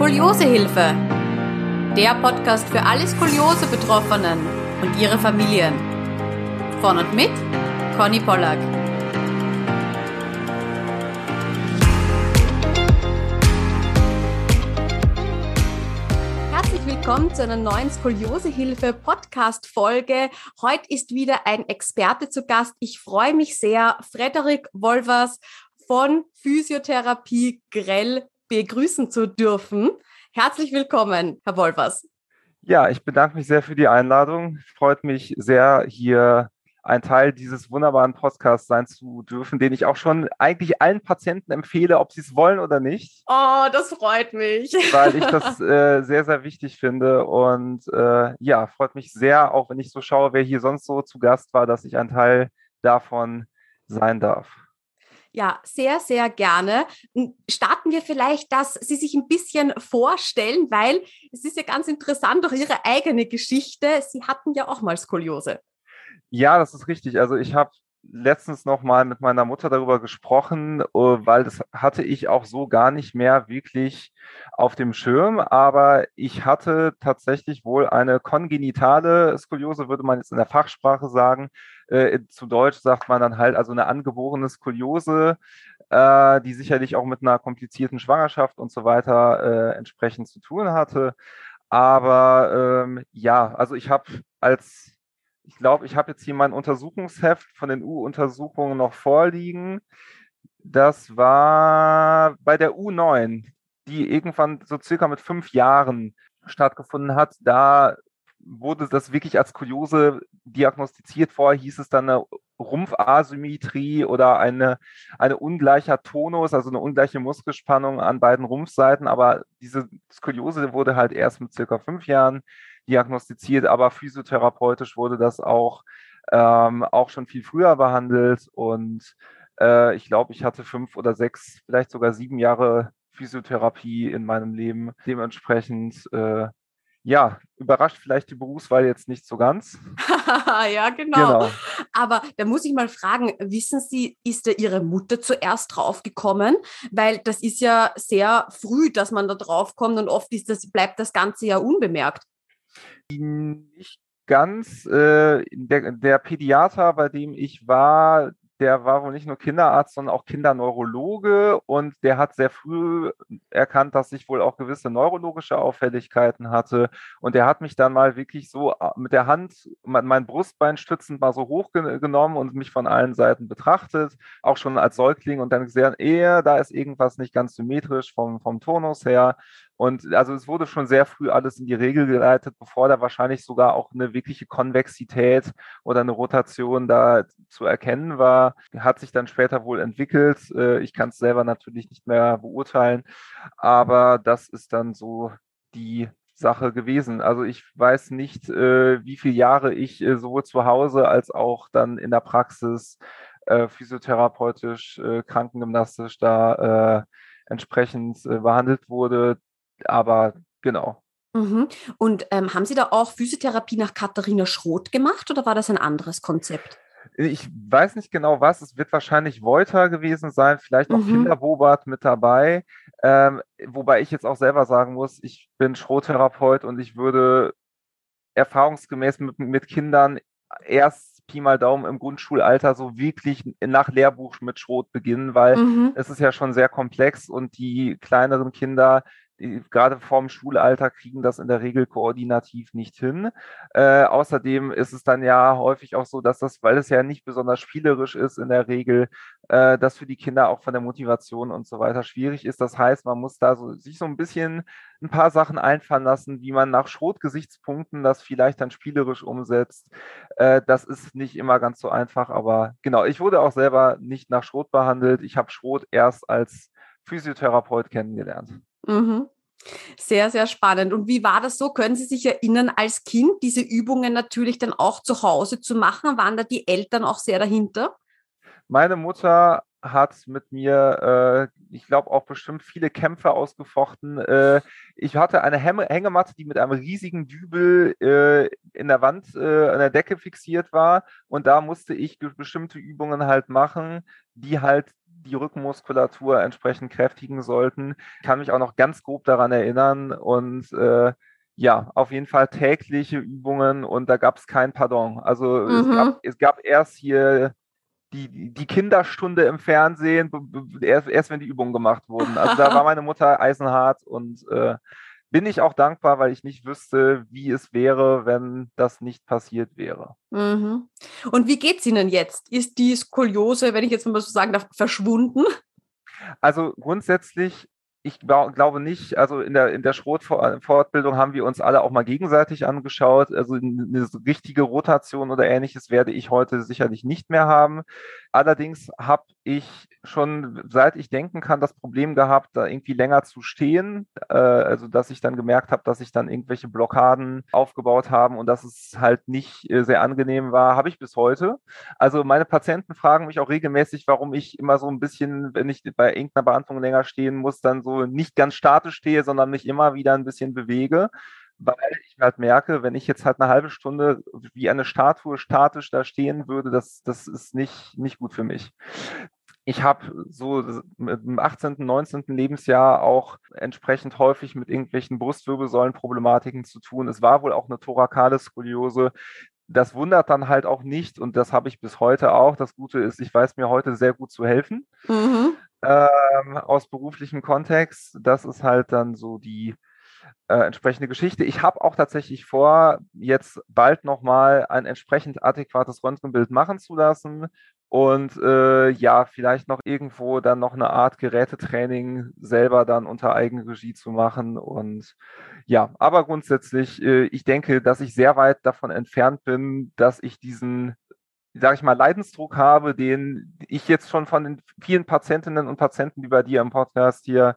Skoliosehilfe. Der Podcast für alle Skoliose-Betroffenen und ihre Familien. Von und mit Conny Pollack. Herzlich willkommen zu einer neuen Skoliosehilfe Podcast Folge. Heute ist wieder ein Experte zu Gast. Ich freue mich sehr, Frederik Wolvers von Physiotherapie Grell begrüßen zu dürfen. Herzlich willkommen, Herr Wolvers. Ja, ich bedanke mich sehr für die Einladung. Freut mich sehr, hier ein Teil dieses wunderbaren Podcasts sein zu dürfen, den ich auch schon eigentlich allen Patienten empfehle, ob sie es wollen oder nicht. Oh, das freut mich. Weil ich das äh, sehr, sehr wichtig finde. Und äh, ja, freut mich sehr, auch wenn ich so schaue, wer hier sonst so zu Gast war, dass ich ein Teil davon sein darf. Ja, sehr, sehr gerne. Starten wir vielleicht, dass Sie sich ein bisschen vorstellen, weil es ist ja ganz interessant durch Ihre eigene Geschichte. Sie hatten ja auch mal Skoliose. Ja, das ist richtig. Also ich habe letztens noch mal mit meiner Mutter darüber gesprochen, äh, weil das hatte ich auch so gar nicht mehr wirklich auf dem Schirm. Aber ich hatte tatsächlich wohl eine kongenitale Skoliose, würde man jetzt in der Fachsprache sagen. Äh, zu Deutsch sagt man dann halt also eine angeborene Skoliose, äh, die sicherlich auch mit einer komplizierten Schwangerschaft und so weiter entsprechend zu tun hatte. Aber ähm, ja, also ich habe als ich glaube, ich habe jetzt hier mein Untersuchungsheft von den U-Untersuchungen noch vorliegen. Das war bei der U9, die irgendwann so circa mit fünf Jahren stattgefunden hat. Da wurde das wirklich als Kuriose diagnostiziert. Vorher hieß es dann eine Rumpfasymmetrie oder eine, eine ungleicher Tonus, also eine ungleiche Muskelspannung an beiden Rumpfseiten. Aber diese Skoliose wurde halt erst mit circa fünf Jahren diagnostiziert, aber physiotherapeutisch wurde das auch, ähm, auch schon viel früher behandelt. Und äh, ich glaube, ich hatte fünf oder sechs, vielleicht sogar sieben Jahre Physiotherapie in meinem Leben. Dementsprechend äh, ja, überrascht vielleicht die Berufswahl jetzt nicht so ganz. ja, genau. genau. Aber da muss ich mal fragen, wissen Sie, ist da Ihre Mutter zuerst draufgekommen? Weil das ist ja sehr früh, dass man da draufkommt und oft ist das, bleibt das Ganze ja unbemerkt. Nicht ganz. Äh, der, der Pädiater, bei dem ich war, der war wohl nicht nur Kinderarzt, sondern auch Kinderneurologe und der hat sehr früh erkannt, dass ich wohl auch gewisse neurologische Auffälligkeiten hatte. Und der hat mich dann mal wirklich so äh, mit der Hand, mein Brustbein stützend mal so hochgenommen und mich von allen Seiten betrachtet, auch schon als Säugling und dann gesehen, eher, da ist irgendwas nicht ganz symmetrisch vom, vom Tonus her. Und also es wurde schon sehr früh alles in die Regel geleitet, bevor da wahrscheinlich sogar auch eine wirkliche Konvexität oder eine Rotation da zu erkennen war. Hat sich dann später wohl entwickelt. Äh, ich kann es selber natürlich nicht mehr beurteilen, aber das ist dann so die Sache gewesen. Also ich weiß nicht, äh, wie viele Jahre ich äh, sowohl zu Hause als auch dann in der Praxis physiotherapeutisch, krankengymnastisch da entsprechend behandelt wurde aber genau. Mhm. Und ähm, haben Sie da auch Physiotherapie nach Katharina Schroth gemacht oder war das ein anderes Konzept? Ich weiß nicht genau was. Es wird wahrscheinlich Voiter gewesen sein, vielleicht auch mhm. Kinderbobart mit dabei. Ähm, wobei ich jetzt auch selber sagen muss, ich bin Schrotherapeut und ich würde erfahrungsgemäß mit, mit Kindern erst Pi mal Daumen im Grundschulalter so wirklich nach Lehrbuch mit Schrot beginnen, weil mhm. es ist ja schon sehr komplex und die kleineren Kinder, gerade vorm Schulalter kriegen das in der Regel koordinativ nicht hin. Äh, außerdem ist es dann ja häufig auch so, dass das, weil es ja nicht besonders spielerisch ist in der Regel, äh, das für die Kinder auch von der Motivation und so weiter schwierig ist. Das heißt, man muss da so, sich so ein bisschen ein paar Sachen einfallen lassen, wie man nach Schrotgesichtspunkten das vielleicht dann spielerisch umsetzt. Äh, das ist nicht immer ganz so einfach, aber genau, ich wurde auch selber nicht nach Schrot behandelt. Ich habe Schrot erst als Physiotherapeut kennengelernt. Mhm. Sehr, sehr spannend. Und wie war das so? Können Sie sich erinnern, als Kind diese Übungen natürlich dann auch zu Hause zu machen? Waren da die Eltern auch sehr dahinter? Meine Mutter hat mit mir, äh, ich glaube, auch bestimmt viele Kämpfe ausgefochten. Äh, ich hatte eine Häng Hängematte, die mit einem riesigen Dübel äh, in der Wand, äh, an der Decke fixiert war. Und da musste ich bestimmte Übungen halt machen, die halt die Rückenmuskulatur entsprechend kräftigen sollten. Ich kann mich auch noch ganz grob daran erinnern und äh, ja, auf jeden Fall tägliche Übungen und da gab es kein Pardon. Also mhm. es, gab, es gab erst hier die, die Kinderstunde im Fernsehen, erst, erst wenn die Übungen gemacht wurden. Also da war meine Mutter eisenhart und äh, bin ich auch dankbar, weil ich nicht wüsste, wie es wäre, wenn das nicht passiert wäre. Mhm. Und wie geht es Ihnen jetzt? Ist die Skoliose, wenn ich jetzt mal so sagen darf, verschwunden? Also grundsätzlich ich glaube nicht, also in der, in der Schrotfortbildung haben wir uns alle auch mal gegenseitig angeschaut. Also eine richtige Rotation oder ähnliches werde ich heute sicherlich nicht mehr haben. Allerdings habe ich schon, seit ich denken kann, das Problem gehabt, da irgendwie länger zu stehen. Äh, also, dass ich dann gemerkt habe, dass ich dann irgendwelche Blockaden aufgebaut haben und dass es halt nicht äh, sehr angenehm war, habe ich bis heute. Also, meine Patienten fragen mich auch regelmäßig, warum ich immer so ein bisschen, wenn ich bei irgendeiner Behandlung länger stehen muss, dann so nicht ganz statisch stehe, sondern mich immer wieder ein bisschen bewege weil ich halt merke, wenn ich jetzt halt eine halbe Stunde wie eine Statue statisch da stehen würde, das, das ist nicht, nicht gut für mich. Ich habe so dem 18., 19. Lebensjahr auch entsprechend häufig mit irgendwelchen Brustwirbelsäulenproblematiken zu tun. Es war wohl auch eine thorakale Skoliose. Das wundert dann halt auch nicht und das habe ich bis heute auch. Das Gute ist, ich weiß mir heute sehr gut zu helfen mhm. Ähm, aus beruflichem Kontext. Das ist halt dann so die, äh, entsprechende Geschichte. Ich habe auch tatsächlich vor, jetzt bald nochmal ein entsprechend adäquates Röntgenbild machen zu lassen und äh, ja, vielleicht noch irgendwo dann noch eine Art Gerätetraining selber dann unter Eigenregie zu machen. Und ja, aber grundsätzlich, äh, ich denke, dass ich sehr weit davon entfernt bin, dass ich diesen sage ich mal, Leidensdruck habe, den ich jetzt schon von den vielen Patientinnen und Patienten, die bei dir im Podcast hier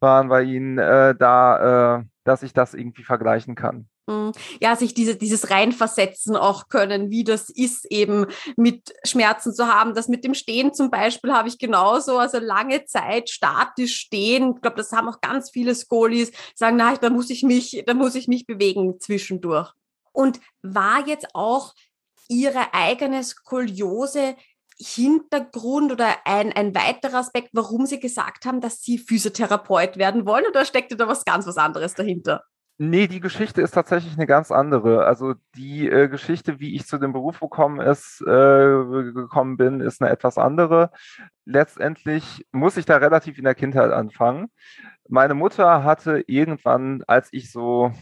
waren, bei Ihnen, äh, da äh, dass ich das irgendwie vergleichen kann. Mhm. Ja, sich diese, dieses Reinversetzen auch können, wie das ist, eben mit Schmerzen zu haben. Das mit dem Stehen zum Beispiel habe ich genauso, also lange Zeit statisch stehen. Ich glaube, das haben auch ganz viele Skolis, sagen, na, da muss ich mich, da muss ich mich bewegen zwischendurch. Und war jetzt auch Ihre eigene Skoliose Hintergrund oder ein, ein weiterer Aspekt, warum Sie gesagt haben, dass Sie Physiotherapeut werden wollen oder steckte da was ganz was anderes dahinter? Nee, die Geschichte ist tatsächlich eine ganz andere. Also die äh, Geschichte, wie ich zu dem Beruf gekommen, ist, äh, gekommen bin, ist eine etwas andere. Letztendlich muss ich da relativ in der Kindheit anfangen. Meine Mutter hatte irgendwann, als ich so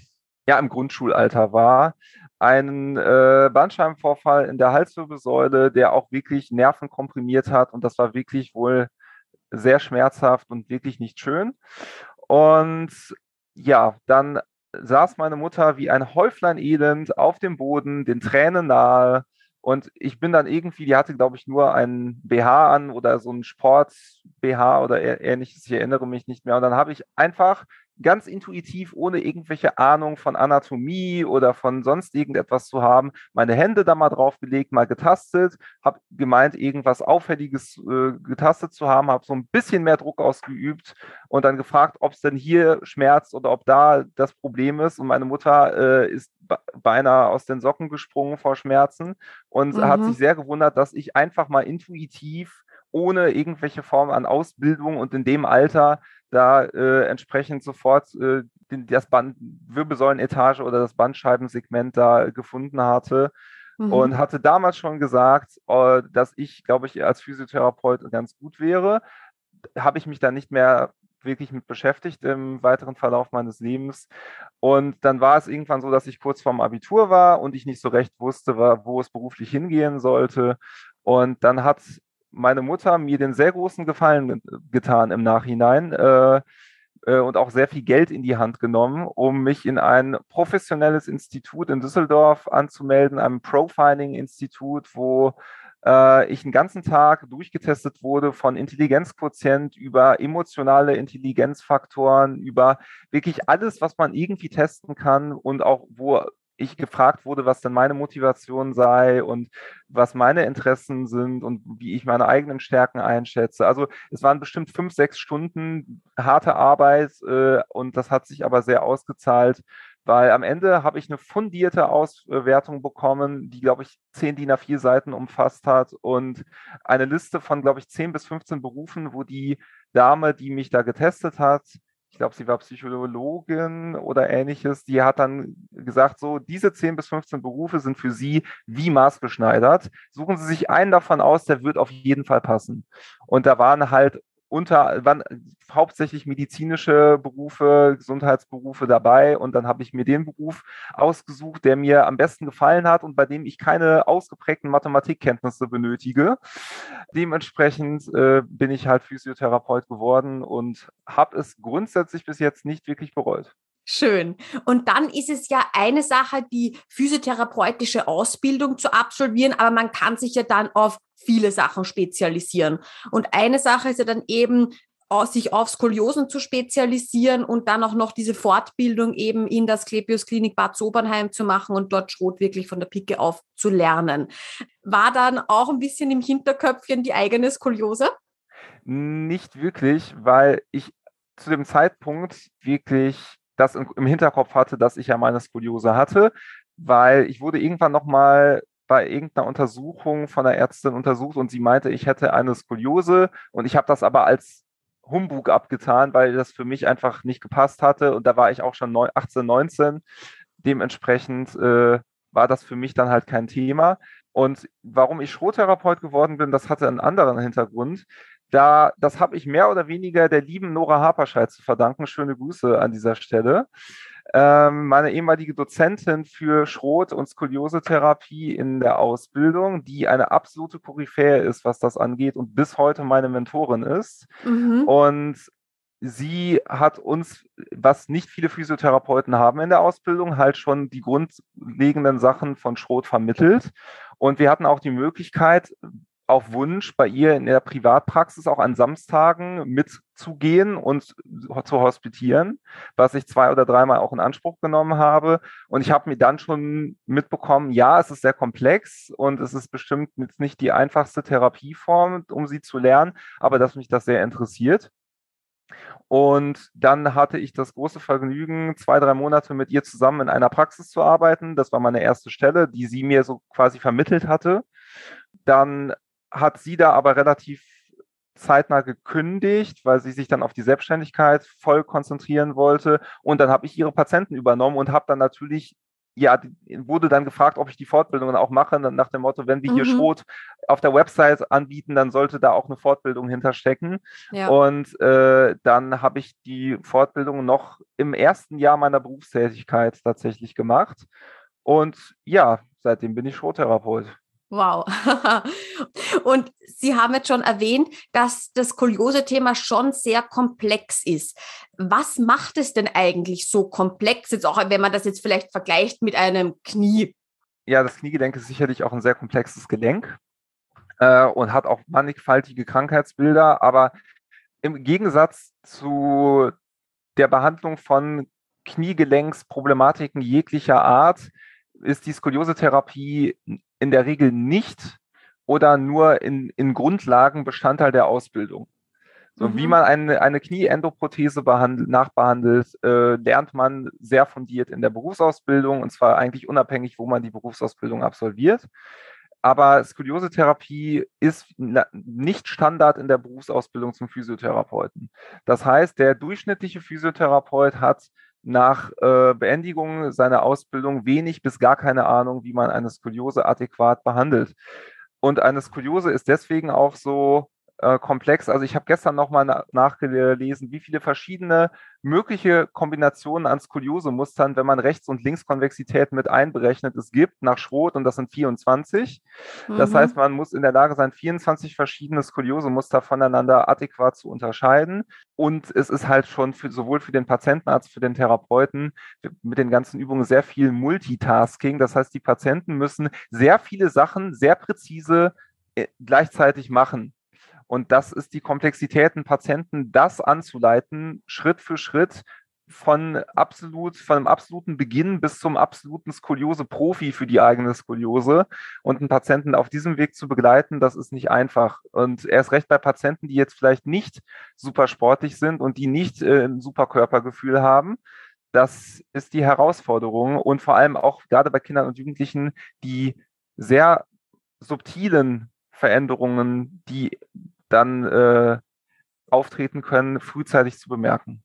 ja im Grundschulalter war, einen äh, Bandscheibenvorfall in der Halswirbelsäule, der auch wirklich Nerven komprimiert hat und das war wirklich wohl sehr schmerzhaft und wirklich nicht schön. Und ja, dann saß meine Mutter wie ein Häuflein Elend auf dem Boden, den Tränen nahe. Und ich bin dann irgendwie, die hatte, glaube ich, nur einen BH an oder so einen Sport-BH oder ähnliches. Ich erinnere mich nicht mehr. Und dann habe ich einfach ganz intuitiv, ohne irgendwelche Ahnung von Anatomie oder von sonst irgendetwas zu haben, meine Hände da mal draufgelegt, mal getastet, habe gemeint, irgendwas Auffälliges äh, getastet zu haben, habe so ein bisschen mehr Druck ausgeübt und dann gefragt, ob es denn hier schmerzt oder ob da das Problem ist. Und meine Mutter äh, ist beinahe aus den Socken gesprungen vor Schmerzen und mhm. hat sich sehr gewundert, dass ich einfach mal intuitiv ohne irgendwelche Form an Ausbildung und in dem Alter da äh, entsprechend sofort äh, den, das Band, Wirbelsäulenetage oder das Bandscheibensegment da gefunden hatte. Mhm. Und hatte damals schon gesagt, äh, dass ich, glaube ich, als Physiotherapeut ganz gut wäre. Habe ich mich da nicht mehr wirklich mit beschäftigt im weiteren Verlauf meines Lebens. Und dann war es irgendwann so, dass ich kurz vorm Abitur war und ich nicht so recht wusste, wo es beruflich hingehen sollte. Und dann hat meine Mutter mir den sehr großen Gefallen getan im Nachhinein äh, äh, und auch sehr viel Geld in die Hand genommen, um mich in ein professionelles Institut in Düsseldorf anzumelden, einem Profiling-Institut, wo äh, ich einen ganzen Tag durchgetestet wurde von Intelligenzquotient über emotionale Intelligenzfaktoren, über wirklich alles, was man irgendwie testen kann und auch wo ich gefragt wurde, was denn meine Motivation sei und was meine Interessen sind und wie ich meine eigenen Stärken einschätze. Also es waren bestimmt fünf, sechs Stunden harte Arbeit äh, und das hat sich aber sehr ausgezahlt, weil am Ende habe ich eine fundierte Auswertung bekommen, die, glaube ich, 10 DIN A4 Seiten umfasst hat und eine Liste von, glaube ich, 10 bis 15 Berufen, wo die Dame, die mich da getestet hat, ich glaube, sie war Psychologin oder ähnliches, die hat dann gesagt, so, diese 10 bis 15 Berufe sind für Sie wie maßgeschneidert. Suchen Sie sich einen davon aus, der wird auf jeden Fall passen. Und da waren halt unter, waren hauptsächlich medizinische Berufe, Gesundheitsberufe dabei und dann habe ich mir den Beruf ausgesucht, der mir am besten gefallen hat und bei dem ich keine ausgeprägten Mathematikkenntnisse benötige. Dementsprechend äh, bin ich halt Physiotherapeut geworden und habe es grundsätzlich bis jetzt nicht wirklich bereut. Schön. Und dann ist es ja eine Sache, die physiotherapeutische Ausbildung zu absolvieren, aber man kann sich ja dann auf viele Sachen spezialisieren. Und eine Sache ist ja dann eben, sich auf Skoliosen zu spezialisieren und dann auch noch diese Fortbildung eben in das Klepios Klinik Bad Sobernheim zu machen und dort Schrot wirklich von der Picke auf zu lernen. War dann auch ein bisschen im Hinterköpfchen die eigene Skoliose? Nicht wirklich, weil ich zu dem Zeitpunkt wirklich das im Hinterkopf hatte, dass ich ja meine Skoliose hatte, weil ich wurde irgendwann nochmal bei irgendeiner Untersuchung von der Ärztin untersucht und sie meinte, ich hätte eine Skoliose und ich habe das aber als Humbug abgetan, weil das für mich einfach nicht gepasst hatte und da war ich auch schon 18, 19. Dementsprechend äh, war das für mich dann halt kein Thema. Und warum ich Schrottherapeut geworden bin, das hatte einen anderen Hintergrund. Da, das habe ich mehr oder weniger der lieben Nora Haperscheid zu verdanken. Schöne Grüße an dieser Stelle ähm, meine ehemalige Dozentin für Schrot- und Skoliose-Therapie in der Ausbildung, die eine absolute Koryphäe ist, was das angeht und bis heute meine Mentorin ist. Mhm. Und sie hat uns, was nicht viele Physiotherapeuten haben in der Ausbildung, halt schon die grundlegenden Sachen von Schrot vermittelt. Und wir hatten auch die Möglichkeit, auf Wunsch bei ihr in der Privatpraxis auch an Samstagen mitzugehen und zu hospitieren, was ich zwei oder dreimal auch in Anspruch genommen habe. Und ich habe mir dann schon mitbekommen, ja, es ist sehr komplex und es ist bestimmt jetzt nicht die einfachste Therapieform, um sie zu lernen, aber dass mich das sehr interessiert. Und dann hatte ich das große Vergnügen, zwei, drei Monate mit ihr zusammen in einer Praxis zu arbeiten. Das war meine erste Stelle, die sie mir so quasi vermittelt hatte. Dann hat sie da aber relativ zeitnah gekündigt, weil sie sich dann auf die Selbstständigkeit voll konzentrieren wollte. Und dann habe ich ihre Patienten übernommen und habe dann natürlich, ja, wurde dann gefragt, ob ich die Fortbildungen auch mache, nach dem Motto, wenn wir mhm. hier Schrot auf der Website anbieten, dann sollte da auch eine Fortbildung hinterstecken. Ja. Und äh, dann habe ich die Fortbildung noch im ersten Jahr meiner Berufstätigkeit tatsächlich gemacht. Und ja, seitdem bin ich Schrottherapeut. Wow. Und Sie haben jetzt schon erwähnt, dass das Skoliose-Thema schon sehr komplex ist. Was macht es denn eigentlich so komplex, jetzt auch wenn man das jetzt vielleicht vergleicht mit einem Knie? Ja, das Kniegelenk ist sicherlich auch ein sehr komplexes Gelenk äh, und hat auch mannigfaltige Krankheitsbilder, aber im Gegensatz zu der Behandlung von Kniegelenksproblematiken jeglicher Art ist die Skoliose-Therapie in der Regel nicht oder nur in, in Grundlagen Bestandteil der Ausbildung. So, mhm. Wie man eine, eine Knieendoprothese nachbehandelt, äh, lernt man sehr fundiert in der Berufsausbildung und zwar eigentlich unabhängig, wo man die Berufsausbildung absolviert. Aber Skoliose-Therapie ist nicht Standard in der Berufsausbildung zum Physiotherapeuten. Das heißt, der durchschnittliche Physiotherapeut hat nach äh, Beendigung seiner Ausbildung wenig bis gar keine Ahnung, wie man eine Skoliose adäquat behandelt. Und eine Skoliose ist deswegen auch so äh, komplex. Also ich habe gestern nochmal na nachgelesen, wie viele verschiedene mögliche Kombinationen an Skoliose-Mustern, wenn man Rechts- und Linkskonvexität mit einberechnet, es gibt nach Schroth und das sind 24. Mhm. Das heißt, man muss in der Lage sein, 24 verschiedene Skoliose-Muster voneinander adäquat zu unterscheiden. Und es ist halt schon für, sowohl für den Patienten als für den Therapeuten mit den ganzen Übungen sehr viel Multitasking. Das heißt, die Patienten müssen sehr viele Sachen sehr präzise äh, gleichzeitig machen. Und das ist die Komplexität, einen Patienten das anzuleiten, Schritt für Schritt, von absolut, von einem absoluten Beginn bis zum absoluten Skoliose-Profi für die eigene Skoliose und einen Patienten auf diesem Weg zu begleiten, das ist nicht einfach. Und erst recht bei Patienten, die jetzt vielleicht nicht super sportlich sind und die nicht äh, ein super Körpergefühl haben, das ist die Herausforderung und vor allem auch gerade bei Kindern und Jugendlichen die sehr subtilen Veränderungen, die dann äh, auftreten können, frühzeitig zu bemerken.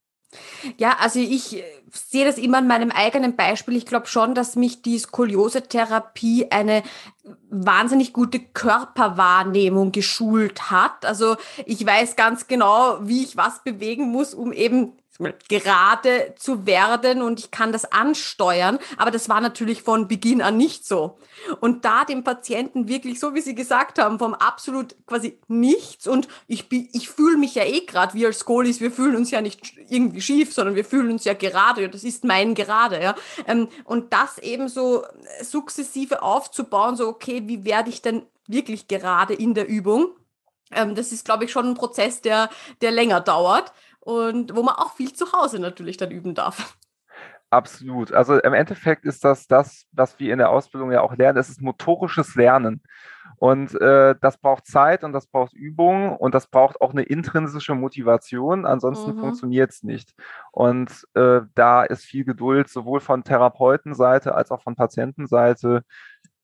Ja, also ich äh, sehe das immer an meinem eigenen Beispiel. Ich glaube schon, dass mich die Skoliose-Therapie eine wahnsinnig gute Körperwahrnehmung geschult hat. Also ich weiß ganz genau, wie ich was bewegen muss, um eben gerade zu werden und ich kann das ansteuern, aber das war natürlich von Beginn an nicht so. Und da dem Patienten wirklich, so wie Sie gesagt haben, vom absolut quasi nichts und ich, ich fühle mich ja eh gerade, wir als Skolis, wir fühlen uns ja nicht irgendwie schief, sondern wir fühlen uns ja gerade, das ist mein gerade, ja. Ähm, und das eben so sukzessive aufzubauen, so okay, wie werde ich denn wirklich gerade in der Übung? Ähm, das ist, glaube ich, schon ein Prozess, der, der länger dauert und wo man auch viel zu Hause natürlich dann üben darf. Absolut. Also im Endeffekt ist das das, was wir in der Ausbildung ja auch lernen. Es ist motorisches Lernen. Und äh, das braucht Zeit und das braucht Übung und das braucht auch eine intrinsische Motivation. Ansonsten mhm. funktioniert es nicht. Und äh, da ist viel Geduld sowohl von Therapeutenseite als auch von Patientenseite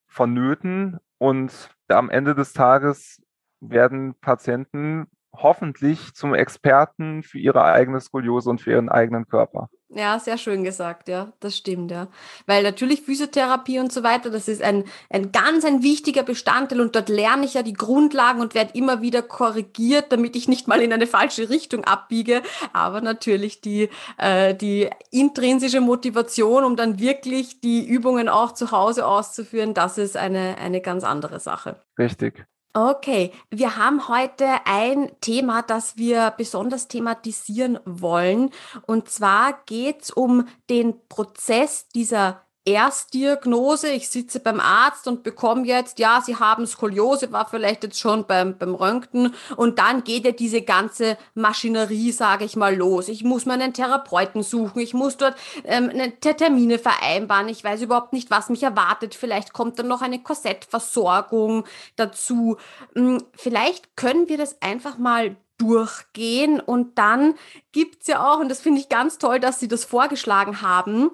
vonnöten. Und am Ende des Tages werden Patienten hoffentlich zum Experten für ihre eigene Skoliose und für ihren eigenen Körper. Ja, sehr schön gesagt, ja, das stimmt, ja. Weil natürlich Physiotherapie und so weiter, das ist ein, ein ganz ein wichtiger Bestandteil und dort lerne ich ja die Grundlagen und werde immer wieder korrigiert, damit ich nicht mal in eine falsche Richtung abbiege. Aber natürlich die, äh, die intrinsische Motivation, um dann wirklich die Übungen auch zu Hause auszuführen, das ist eine, eine ganz andere Sache. Richtig. Okay, wir haben heute ein Thema, das wir besonders thematisieren wollen. Und zwar geht es um den Prozess dieser Erstdiagnose, ich sitze beim Arzt und bekomme jetzt, ja, Sie haben Skoliose, war vielleicht jetzt schon beim, beim Röntgen. Und dann geht ja diese ganze Maschinerie, sage ich mal, los. Ich muss mir einen Therapeuten suchen, ich muss dort ähm, eine Termine vereinbaren, ich weiß überhaupt nicht, was mich erwartet, vielleicht kommt dann noch eine Korsettversorgung dazu. Hm, vielleicht können wir das einfach mal durchgehen. Und dann gibt's ja auch, und das finde ich ganz toll, dass Sie das vorgeschlagen haben,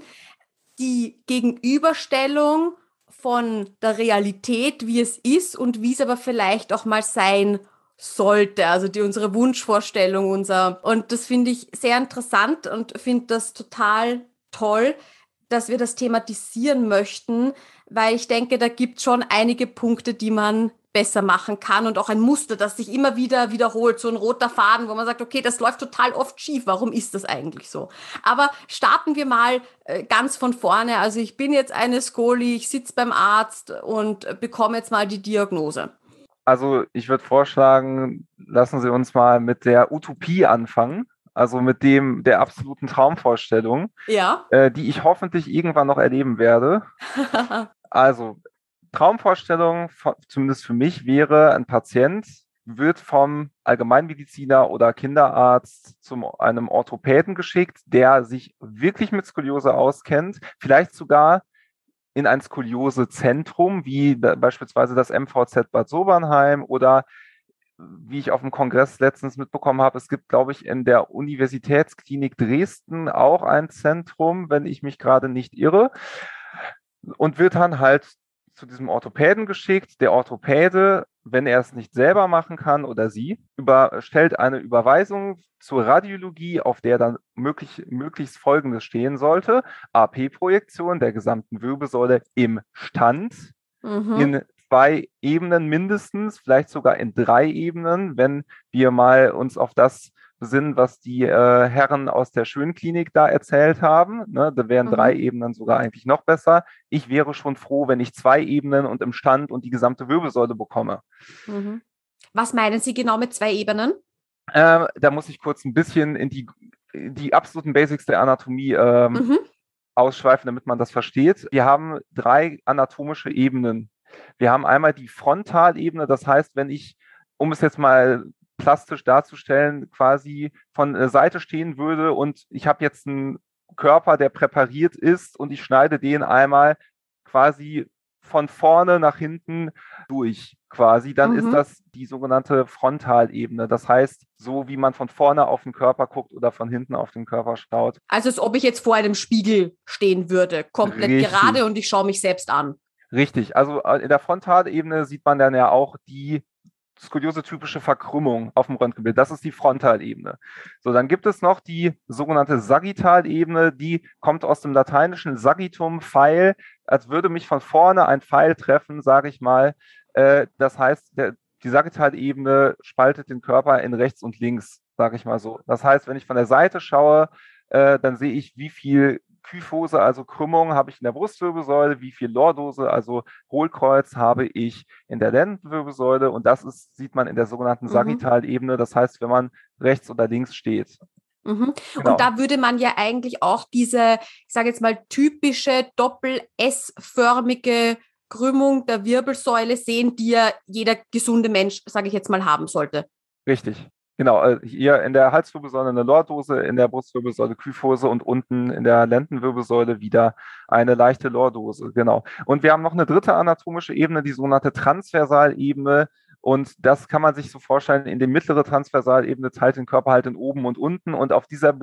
die Gegenüberstellung von der Realität, wie es ist und wie es aber vielleicht auch mal sein sollte, also die unsere Wunschvorstellung, unser und das finde ich sehr interessant und finde das total toll, dass wir das thematisieren möchten, weil ich denke, da gibt schon einige Punkte, die man besser machen kann und auch ein Muster, das sich immer wieder wiederholt, so ein roter Faden, wo man sagt, okay, das läuft total oft schief, warum ist das eigentlich so? Aber starten wir mal äh, ganz von vorne. Also ich bin jetzt eine Skoli, ich sitze beim Arzt und bekomme jetzt mal die Diagnose. Also ich würde vorschlagen, lassen Sie uns mal mit der Utopie anfangen also mit dem der absoluten Traumvorstellung, ja. äh, die ich hoffentlich irgendwann noch erleben werde. also Traumvorstellung, zumindest für mich, wäre, ein Patient wird vom Allgemeinmediziner oder Kinderarzt zu einem Orthopäden geschickt, der sich wirklich mit Skoliose auskennt, vielleicht sogar in ein Skoliosezentrum, wie beispielsweise das MVZ Bad Sobernheim oder wie ich auf dem Kongress letztens mitbekommen habe, es gibt, glaube ich, in der Universitätsklinik Dresden auch ein Zentrum, wenn ich mich gerade nicht irre, und wird dann halt zu diesem Orthopäden geschickt. Der Orthopäde, wenn er es nicht selber machen kann oder sie, stellt eine Überweisung zur Radiologie, auf der dann möglich, möglichst Folgendes stehen sollte. AP-Projektion der gesamten Wirbelsäule im Stand, mhm. in zwei Ebenen mindestens, vielleicht sogar in drei Ebenen, wenn wir mal uns auf das besinnen, was die äh, Herren aus der Schönklinik da erzählt haben. Ne, da wären mhm. drei Ebenen sogar eigentlich noch besser. Ich wäre schon froh, wenn ich zwei Ebenen und im Stand und die gesamte Wirbelsäule bekomme. Mhm. Was meinen Sie genau mit zwei Ebenen? Äh, da muss ich kurz ein bisschen in die, die absoluten Basics der Anatomie ähm, mhm. ausschweifen, damit man das versteht. Wir haben drei anatomische Ebenen. Wir haben einmal die Frontalebene, das heißt, wenn ich um es jetzt mal plastisch darzustellen, quasi von der Seite stehen würde und ich habe jetzt einen Körper, der präpariert ist und ich schneide den einmal quasi von vorne nach hinten durch quasi, dann mhm. ist das die sogenannte Frontalebene. Das heißt, so wie man von vorne auf den Körper guckt oder von hinten auf den Körper schaut. Also als ob ich jetzt vor einem Spiegel stehen würde, komplett Richtig. gerade und ich schaue mich selbst an. Richtig, also äh, in der Frontalebene sieht man dann ja auch die skoliose typische Verkrümmung auf dem Röntgenbild. Das ist die Frontalebene. So, dann gibt es noch die sogenannte Sagittalebene, die kommt aus dem lateinischen Sagittum, Pfeil, als würde mich von vorne ein Pfeil treffen, sage ich mal. Äh, das heißt, die Sagittalebene spaltet den Körper in rechts und links, sage ich mal so. Das heißt, wenn ich von der Seite schaue, äh, dann sehe ich, wie viel Kyphose, also Krümmung, habe ich in der Brustwirbelsäule, wie viel Lordose, also Hohlkreuz, habe ich in der Lendenwirbelsäule und das ist, sieht man in der sogenannten mhm. Sagittalebene, das heißt, wenn man rechts oder links steht. Mhm. Genau. Und da würde man ja eigentlich auch diese, ich sage jetzt mal, typische Doppel-S-förmige Krümmung der Wirbelsäule sehen, die ja jeder gesunde Mensch, sage ich jetzt mal, haben sollte. Richtig. Genau, äh, hier in der Halswirbelsäule eine Lordose, in der Brustwirbelsäule Kyphose und unten in der Lendenwirbelsäule wieder eine leichte Lordose. Genau. Und wir haben noch eine dritte anatomische Ebene, die sogenannte Transversalebene. Und das kann man sich so vorstellen, in die mittlere Transversalebene teilt den Körper halt in oben und unten. Und auf dieser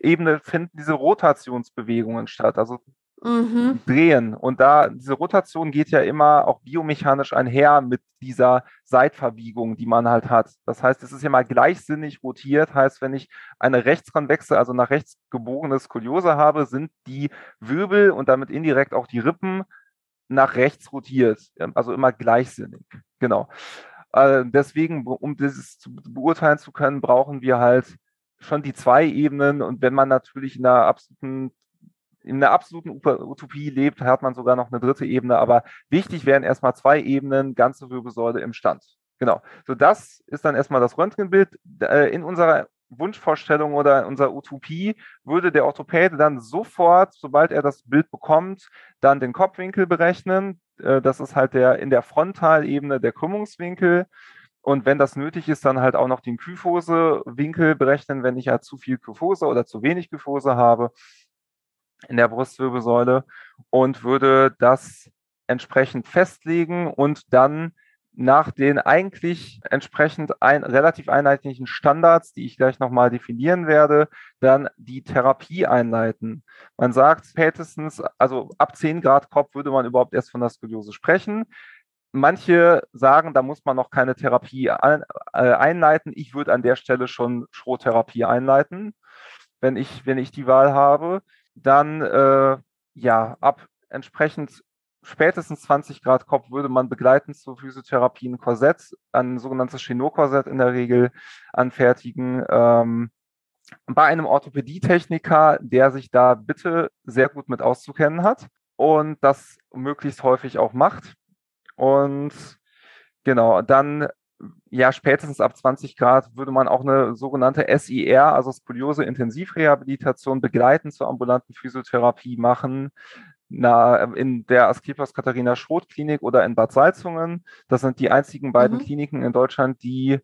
Ebene finden diese Rotationsbewegungen statt. Also mhm. drehen. Und da, diese Rotation geht ja immer auch biomechanisch einher mit dieser Seitverbiegung, die man halt hat. Das heißt, es ist ja mal gleichsinnig rotiert. Heißt, wenn ich eine rechtskonvexe, also nach rechts gebogene Skoliose habe, sind die Wirbel und damit indirekt auch die Rippen nach rechts rotiert. Also immer gleichsinnig. Genau. Äh, deswegen, um dieses zu beurteilen zu können, brauchen wir halt schon die zwei Ebenen. Und wenn man natürlich in einer absoluten in einer absoluten Utopie lebt, hat man sogar noch eine dritte Ebene. Aber wichtig wären erstmal zwei Ebenen, ganze Wirbelsäule im Stand. Genau. So, das ist dann erstmal das Röntgenbild. Äh, in unserer Wunschvorstellung oder in unserer Utopie würde der Orthopäde dann sofort, sobald er das Bild bekommt, dann den Kopfwinkel berechnen. Äh, das ist halt der in der Frontalebene der Krümmungswinkel. Und wenn das nötig ist, dann halt auch noch den Kyphosewinkel berechnen, wenn ich ja zu viel Kyphose oder zu wenig Kyphose habe in der Brustwirbelsäule und würde das entsprechend festlegen und dann nach den eigentlich entsprechend ein, relativ einheitlichen Standards, die ich gleich nochmal definieren werde, dann die Therapie einleiten. Man sagt spätestens, also ab 10 Grad Kopf würde man überhaupt erst von der Skoliose sprechen. Manche sagen, da muss man noch keine Therapie ein, äh, einleiten. Ich würde an der Stelle schon Schrottherapie einleiten, wenn ich, wenn ich die Wahl habe dann äh, ja ab entsprechend spätestens 20 Grad Kopf würde man begleitend zur Physiotherapie ein Korsett, ein sogenanntes Chenot-Korsett in der Regel anfertigen. Ähm, bei einem Orthopädietechniker, der sich da bitte sehr gut mit auszukennen hat und das möglichst häufig auch macht. Und genau, dann ja, spätestens ab 20 Grad würde man auch eine sogenannte SIR, also Skoliose-Intensivrehabilitation, begleitend zur ambulanten Physiotherapie machen. Na, in der Asklepios Katharina Schroth Klinik oder in Bad Salzungen. Das sind die einzigen beiden mhm. Kliniken in Deutschland, die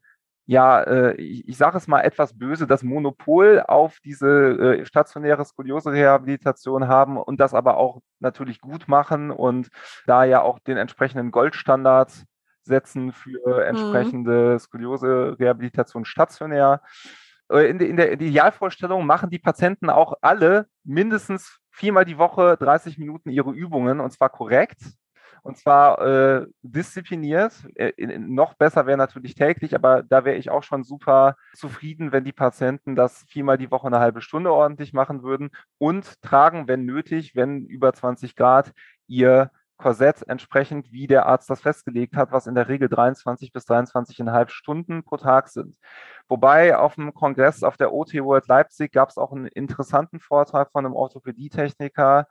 ja, äh, ich, ich sage es mal etwas böse, das Monopol auf diese äh, stationäre Skoliose-Rehabilitation haben und das aber auch natürlich gut machen und da ja auch den entsprechenden Goldstandards setzen für mhm. entsprechende. Skoliose-Rehabilitation stationär. Äh, in, in der Idealvorstellung machen die Patienten auch alle mindestens viermal die Woche 30 Minuten ihre Übungen und zwar korrekt. Und zwar äh, diszipliniert. Äh, noch besser wäre natürlich täglich, aber da wäre ich auch schon super zufrieden, wenn die Patienten das viermal die Woche eine halbe Stunde ordentlich machen würden und tragen, wenn nötig, wenn über 20 Grad, ihr Korsett entsprechend, wie der Arzt das festgelegt hat, was in der Regel 23 bis 23,5 Stunden pro Tag sind. Wobei auf dem Kongress auf der OT World Leipzig gab es auch einen interessanten Vortrag von einem Orthopädietechniker,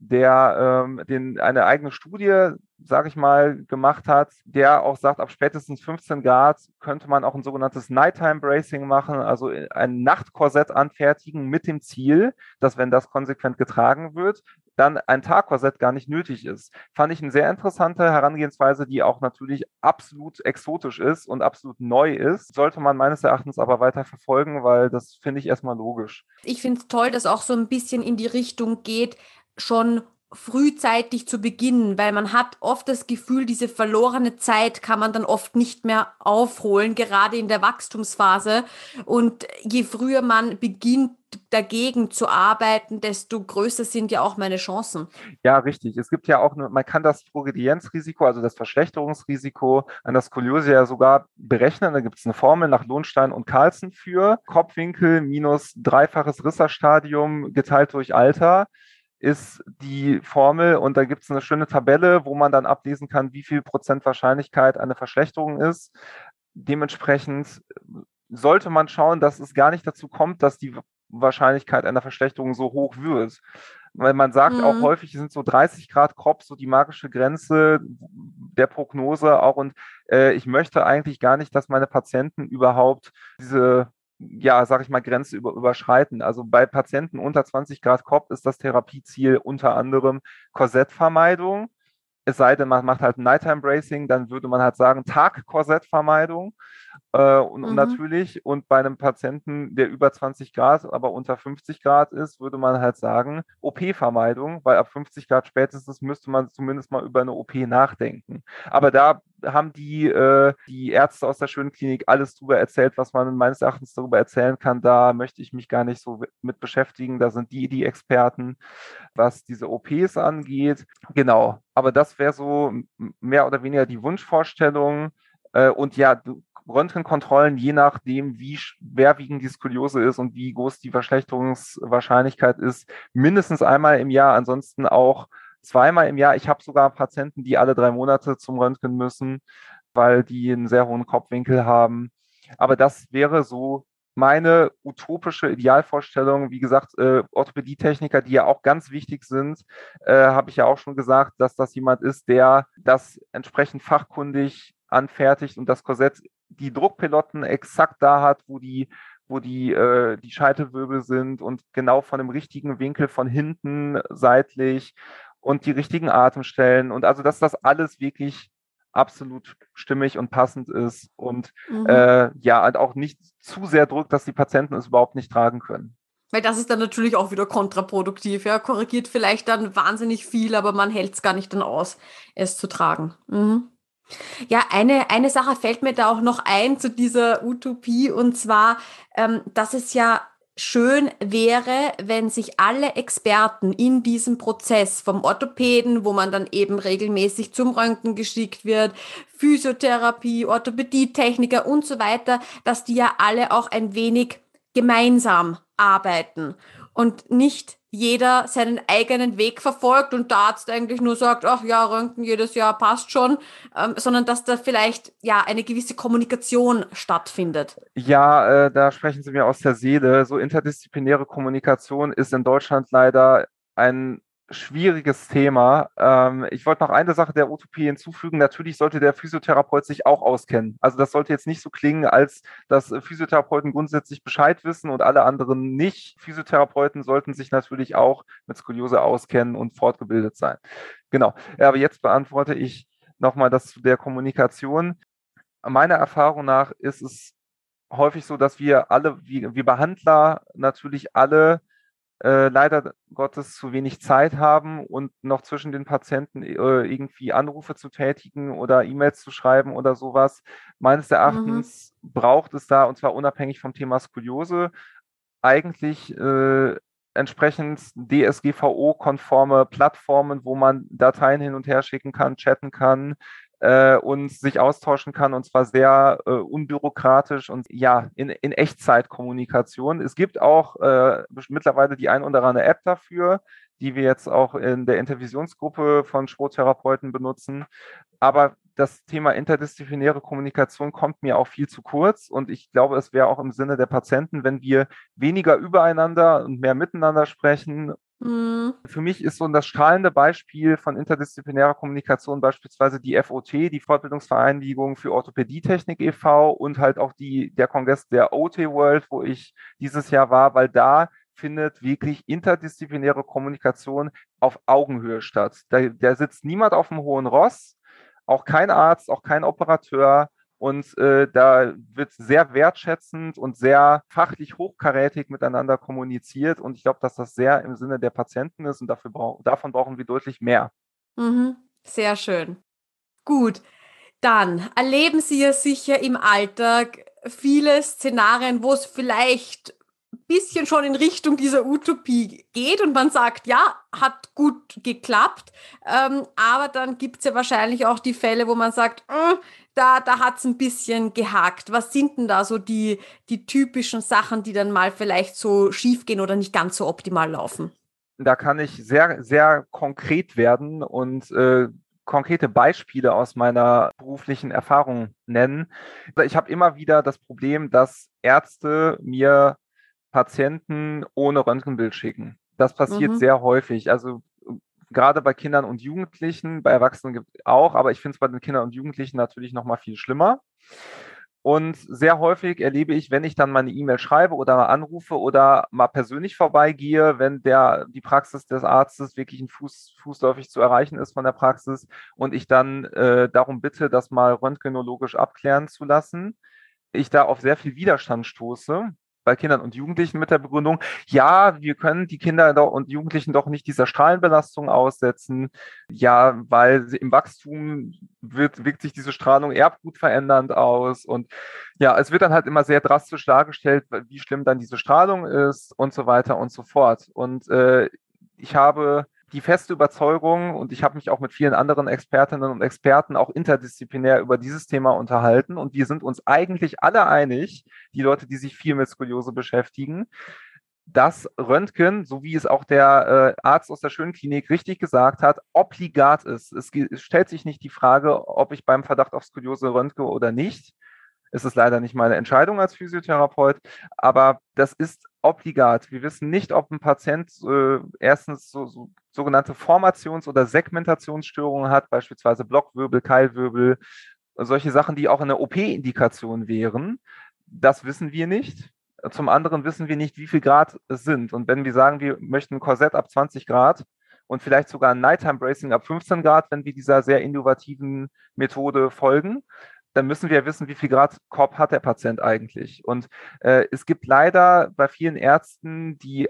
der ähm, den, eine eigene Studie, sage ich mal, gemacht hat, der auch sagt, ab spätestens 15 Grad könnte man auch ein sogenanntes Nighttime Bracing machen, also ein Nachtkorsett anfertigen mit dem Ziel, dass wenn das konsequent getragen wird, dann ein Tagkorsett gar nicht nötig ist. Fand ich eine sehr interessante Herangehensweise, die auch natürlich absolut exotisch ist und absolut neu ist. Sollte man meines Erachtens aber weiter verfolgen, weil das finde ich erstmal logisch. Ich finde es toll, dass auch so ein bisschen in die Richtung geht, schon frühzeitig zu beginnen, weil man hat oft das Gefühl, diese verlorene Zeit kann man dann oft nicht mehr aufholen, gerade in der Wachstumsphase. Und je früher man beginnt, dagegen zu arbeiten, desto größer sind ja auch meine Chancen. Ja, richtig. Es gibt ja auch, eine, man kann das Progredienzrisiko, also das Verschlechterungsrisiko an der Skoliose ja sogar berechnen. Da gibt es eine Formel nach Lohnstein und Carlsen für Kopfwinkel minus dreifaches Risserstadium geteilt durch Alter ist die Formel und da gibt es eine schöne Tabelle, wo man dann ablesen kann, wie viel Prozent Wahrscheinlichkeit eine Verschlechterung ist. Dementsprechend sollte man schauen, dass es gar nicht dazu kommt, dass die Wahrscheinlichkeit einer Verschlechterung so hoch wird. Weil man sagt mhm. auch häufig, sind so 30 Grad Crop so die magische Grenze der Prognose auch. Und äh, ich möchte eigentlich gar nicht, dass meine Patienten überhaupt diese ja, sag ich mal, Grenze über, überschreiten. Also bei Patienten unter 20 Grad Kopf ist das Therapieziel unter anderem Korsettvermeidung. Es sei denn, man macht halt Nighttime Bracing, dann würde man halt sagen Tag-Korsettvermeidung. Äh, und, mhm. natürlich, und bei einem Patienten, der über 20 Grad, aber unter 50 Grad ist, würde man halt sagen, OP-Vermeidung, weil ab 50 Grad spätestens müsste man zumindest mal über eine OP nachdenken. Aber da haben die, äh, die Ärzte aus der schönen Klinik alles darüber erzählt, was man meines Erachtens darüber erzählen kann. Da möchte ich mich gar nicht so mit beschäftigen. Da sind die die Experten, was diese OPs angeht. Genau. Aber das wäre so mehr oder weniger die Wunschvorstellung. Äh, und ja, Röntgenkontrollen, je nachdem, wie schwerwiegend die Skoliose ist und wie groß die Verschlechterungswahrscheinlichkeit ist, mindestens einmal im Jahr, ansonsten auch zweimal im Jahr. Ich habe sogar Patienten, die alle drei Monate zum Röntgen müssen, weil die einen sehr hohen Kopfwinkel haben. Aber das wäre so meine utopische Idealvorstellung, wie gesagt, äh, Orthopädietechniker, die ja auch ganz wichtig sind, äh, habe ich ja auch schon gesagt, dass das jemand ist, der das entsprechend fachkundig anfertigt und das Korsett die Druckpelotten exakt da hat, wo die, wo die, äh, die Scheitelwirbel sind und genau von dem richtigen Winkel von hinten seitlich und die richtigen Atemstellen und also, dass das alles wirklich absolut stimmig und passend ist und mhm. äh, ja, halt auch nicht zu sehr drückt, dass die Patienten es überhaupt nicht tragen können. Weil das ist dann natürlich auch wieder kontraproduktiv. Ja, korrigiert vielleicht dann wahnsinnig viel, aber man hält es gar nicht dann aus, es zu tragen. Mhm. Ja, eine, eine Sache fällt mir da auch noch ein zu dieser Utopie und zwar, ähm, dass es ja schön wäre, wenn sich alle Experten in diesem Prozess vom Orthopäden, wo man dann eben regelmäßig zum Röntgen geschickt wird, Physiotherapie, Orthopädietechniker und so weiter, dass die ja alle auch ein wenig gemeinsam arbeiten und nicht jeder seinen eigenen Weg verfolgt und der Arzt eigentlich nur sagt, ach ja, Röntgen jedes Jahr passt schon, ähm, sondern dass da vielleicht ja eine gewisse Kommunikation stattfindet. Ja, äh, da sprechen Sie mir aus der Seele. So interdisziplinäre Kommunikation ist in Deutschland leider ein schwieriges Thema. Ähm, ich wollte noch eine Sache der Utopie hinzufügen. Natürlich sollte der Physiotherapeut sich auch auskennen. Also das sollte jetzt nicht so klingen, als dass Physiotherapeuten grundsätzlich Bescheid wissen und alle anderen nicht. Physiotherapeuten sollten sich natürlich auch mit Skoliose auskennen und fortgebildet sein. Genau. Ja, aber jetzt beantworte ich nochmal das zu der Kommunikation. Meiner Erfahrung nach ist es häufig so, dass wir alle, wie, wie Behandler natürlich alle äh, leider Gottes zu wenig Zeit haben und noch zwischen den Patienten äh, irgendwie Anrufe zu tätigen oder E-Mails zu schreiben oder sowas. Meines Erachtens mhm. braucht es da, und zwar unabhängig vom Thema Skoliose, eigentlich äh, entsprechend DSGVO-konforme Plattformen, wo man Dateien hin und her schicken kann, chatten kann, äh, und sich austauschen kann und zwar sehr äh, unbürokratisch und ja, in, in Echtzeitkommunikation. Es gibt auch äh, mittlerweile die ein oder andere App dafür, die wir jetzt auch in der Intervisionsgruppe von Sporttherapeuten benutzen. Aber das Thema interdisziplinäre Kommunikation kommt mir auch viel zu kurz und ich glaube, es wäre auch im Sinne der Patienten, wenn wir weniger übereinander und mehr miteinander sprechen Mhm. Für mich ist so das strahlende Beispiel von interdisziplinärer Kommunikation beispielsweise die FOT, die Fortbildungsvereinigung für Orthopädietechnik e.V. und halt auch die, der Kongress der OT World, wo ich dieses Jahr war, weil da findet wirklich interdisziplinäre Kommunikation auf Augenhöhe statt. Da, da sitzt niemand auf dem hohen Ross, auch kein Arzt, auch kein Operateur, Und äh, da wird sehr wertschätzend und sehr fachlich hochkarätig miteinander kommuniziert. Und ich glaube, dass das sehr im Sinne der Patienten ist und dafür brauch davon brauchen wir deutlich mehr. Mhm. Sehr schön. Gut. Dann erleben Sie ja sicher im Alltag viele Szenarien, wo es vielleicht ein bisschen schon in Richtung dieser Utopie geht und man sagt, ja, hat gut geklappt, ähm, aber dann gibt es ja wahrscheinlich auch die Fälle, wo man sagt, äh, da, da hat es ein bisschen gehakt. Was sind denn da so die, die typischen Sachen, die dann mal vielleicht so schief gehen oder nicht ganz so optimal laufen? Da kann ich sehr, sehr konkret werden und äh, konkrete Beispiele aus meiner beruflichen Erfahrung nennen. Ich habe immer wieder das Problem, dass Ärzte mir Patienten ohne Röntgenbild schicken. Das passiert mhm. sehr häufig. Also gerade bei Kindern und Jugendlichen, bei Erwachsenen auch, aber ich finde es bei den Kindern und Jugendlichen natürlich noch mal viel schlimmer. Und sehr häufig erlebe ich, wenn ich dann meine E-Mail schreibe oder mal anrufe oder mal persönlich vorbeigehe, wenn der, die Praxis des Arztes wirklich ein Fuß, fußläufig zu erreichen ist von der Praxis und ich dann äh, darum bitte, das mal röntgenologisch abklären zu lassen, ich da auf sehr viel Widerstand stoße bei Kindern und Jugendlichen mit der Begründung, ja, wir können die Kinder und Jugendlichen doch nicht dieser Strahlenbelastung aussetzen, ja, weil im Wachstum wird, wirkt sich diese Strahlung erbgutverändernd aus und ja, es wird dann halt immer sehr drastisch dargestellt, wie schlimm dann diese Strahlung ist und so weiter und so fort. Und äh, ich habe die feste Überzeugung, und ich habe mich auch mit vielen anderen Expertinnen und Experten auch interdisziplinär über dieses Thema unterhalten, und wir sind uns eigentlich alle einig, die Leute, die sich viel mit Skoliose beschäftigen, dass Röntgen, so wie es auch der äh, Arzt aus der Schönklinik richtig gesagt hat, obligat ist. Es, es, stellt sich nicht die Frage, ob ich beim Verdacht auf Skoliose röntge oder nicht. Es ist leider nicht meine Entscheidung als Physiotherapeut, aber das ist obligat. Wir wissen nicht, ob ein Patient äh, erstens so, so sogenannte Formations- oder Segmentationsstörungen hat, beispielsweise Blockwirbel, Keilwirbel, solche Sachen, die auch eine OP-Indikation wären. Das wissen wir nicht. Zum anderen wissen wir nicht, wie viel Grad es sind. Und wenn wir sagen, wir möchten ein Korsett ab 20 Grad und vielleicht sogar ein Nighttime Bracing ab 15 Grad, wenn wir dieser sehr innovativen Methode folgen, dann müssen wir wissen, wie viel Grad Korb hat der Patient eigentlich. Und äh, es gibt leider bei vielen Ärzten die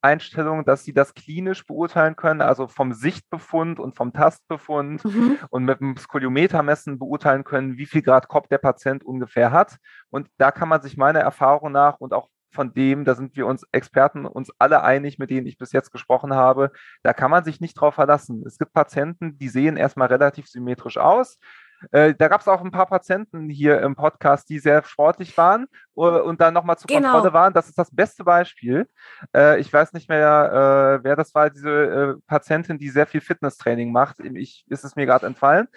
Einstellung, dass sie das klinisch beurteilen können, also vom Sichtbefund und vom Tastbefund mhm. und mit dem Skoliometermessen beurteilen können, wie viel Grad Kopf der Patient ungefähr hat. Und da kann man sich meiner Erfahrung nach und auch von dem, da sind wir uns Experten uns alle einig, mit denen ich bis jetzt gesprochen habe, da kann man sich nicht drauf verlassen. Es gibt Patienten, die sehen erstmal relativ symmetrisch aus. Äh, da gab es auch ein paar Patienten hier im Podcast, die sehr sportlich waren uh, und dann nochmal zur genau. Kontrolle waren. Das ist das beste Beispiel. Äh, ich weiß nicht mehr, äh, wer das war, diese äh, Patientin, die sehr viel Fitnesstraining macht. Ich, ist es mir gerade entfallen.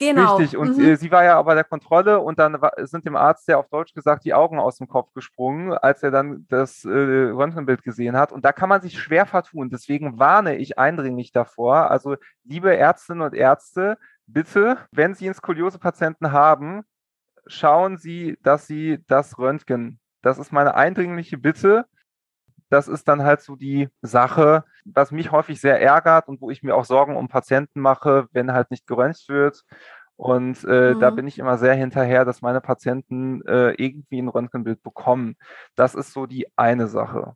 Genau. Richtig. Und mhm. Äh, sie war ja aber der Kontrolle und dann war, sind dem Arzt ja auf Deutsch gesagt die Augen aus dem Kopf gesprungen, als er dann das äh, Röntgenbild gesehen hat. Und da kann man sich schwer vertun. Deswegen warne ich eindringlich davor. Also, liebe Ärztinnen und Ärzte, bitte, wenn Sie einen Skoliose-Patienten haben, schauen Sie, dass Sie das röntgen. Das ist meine eindringliche Bitte. Das ist dann halt so die Sache, was mich häufig sehr ärgert und wo ich mir auch Sorgen um Patienten mache, wenn halt nicht geröntgt wird. Und äh, mhm. da bin ich immer sehr hinterher, dass meine Patienten äh, irgendwie ein Röntgenbild bekommen. Das ist so die eine Sache.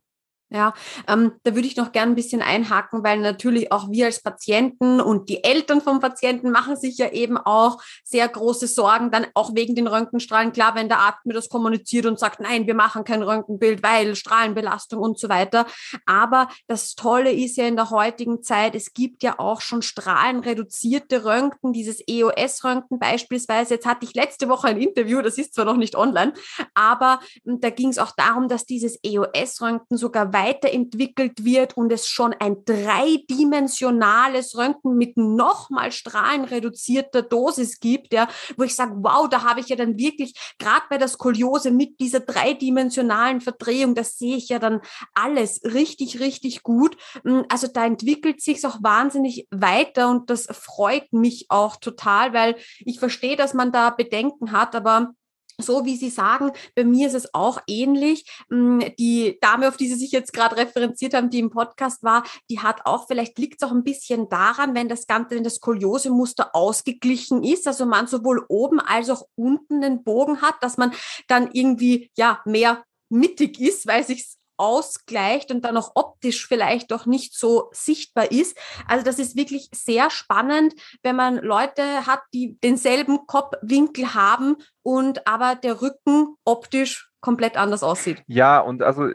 Ja, ähm, da würde ich noch gern ein bisschen einhaken, weil natürlich auch wir als Patienten und die Eltern vom Patienten machen sich ja eben auch sehr große Sorgen, dann auch wegen den Röntgenstrahlen. Klar, wenn der Arzt mir das kommuniziert und sagt, nein, wir machen kein Röntgenbild, weil Strahlenbelastung und so weiter. Aber das Tolle ist ja in der heutigen Zeit, es gibt ja auch schon strahlenreduzierte Röntgen, dieses EOS-Röntgen beispielsweise. Jetzt hatte ich letzte Woche ein Interview, das ist zwar noch nicht online, aber hm, da ging es auch darum, dass dieses EOS-Röntgen sogar weiterentwickelt wird und es schon ein dreidimensionales Röntgen mit nochmal strahlenreduzierter Dosis gibt, ja, wo ich sage, wow, da habe ich ja dann wirklich, gerade bei der Skoliose mit dieser dreidimensionalen Verdrehung, das sehe ich ja dann alles richtig, richtig gut. Hm, also da entwickelt sich auch wahnsinnig weiter und das freut mich auch total, weil ich verstehe, dass man da Bedenken hat, aber so wie Sie sagen, bei mir ist es auch ähnlich. Mm, die Dame, auf die Sie sich jetzt gerade referenziert haben, die im Podcast war, die hat auch, vielleicht liegt es auch ein bisschen daran, wenn das Ganze, wenn das Skoliose-Muster ausgeglichen ist, also man sowohl oben als auch unten den Bogen hat, dass man dann irgendwie, ja, mehr mittig ist, weil sich ausgleicht und dann auch optisch vielleicht doch nicht so sichtbar ist. Also das ist wirklich sehr spannend, wenn man Leute hat, die denselben Kopfwinkel haben und aber der Rücken optisch komplett anders aussieht. Ja, und also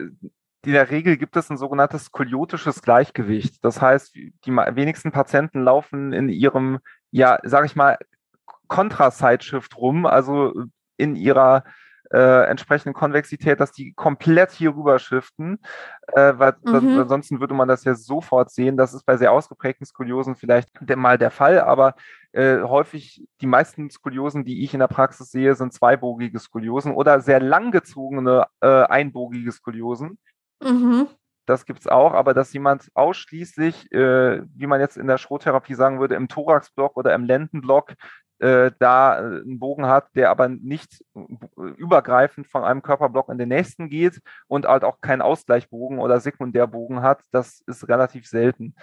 in der Regel gibt es ein sogenanntes skoliotisches Gleichgewicht. Das heißt, die wenigsten Patienten laufen in ihrem, ja, sag ich mal, Kontrasideshift rum, also in ihrer äh, entsprechende Konvexität, dass die komplett hier rüber shiften, äh, weil mhm. ansonsten würde man das ja sofort sehen. Das ist bei sehr ausgeprägten Skoliosen vielleicht mal der Fall, aber äh, häufig die meisten Skoliosen, die ich in der Praxis sehe, sind zweibogige Skoliosen oder sehr langgezogene äh, einbogige Skoliosen. Mhm. Das gibt es auch, aber dass jemand ausschließlich, äh, wie man jetzt in der Schrottherapie sagen würde, im Thoraxblock oder im Lendenblock äh, da äh, einen Bogen hat, der aber nicht äh, übergreifend von einem Körperblock in den nächsten geht und halt auch keinen Ausgleichbogen oder Sekundärbogen hat, das ist relativ selten.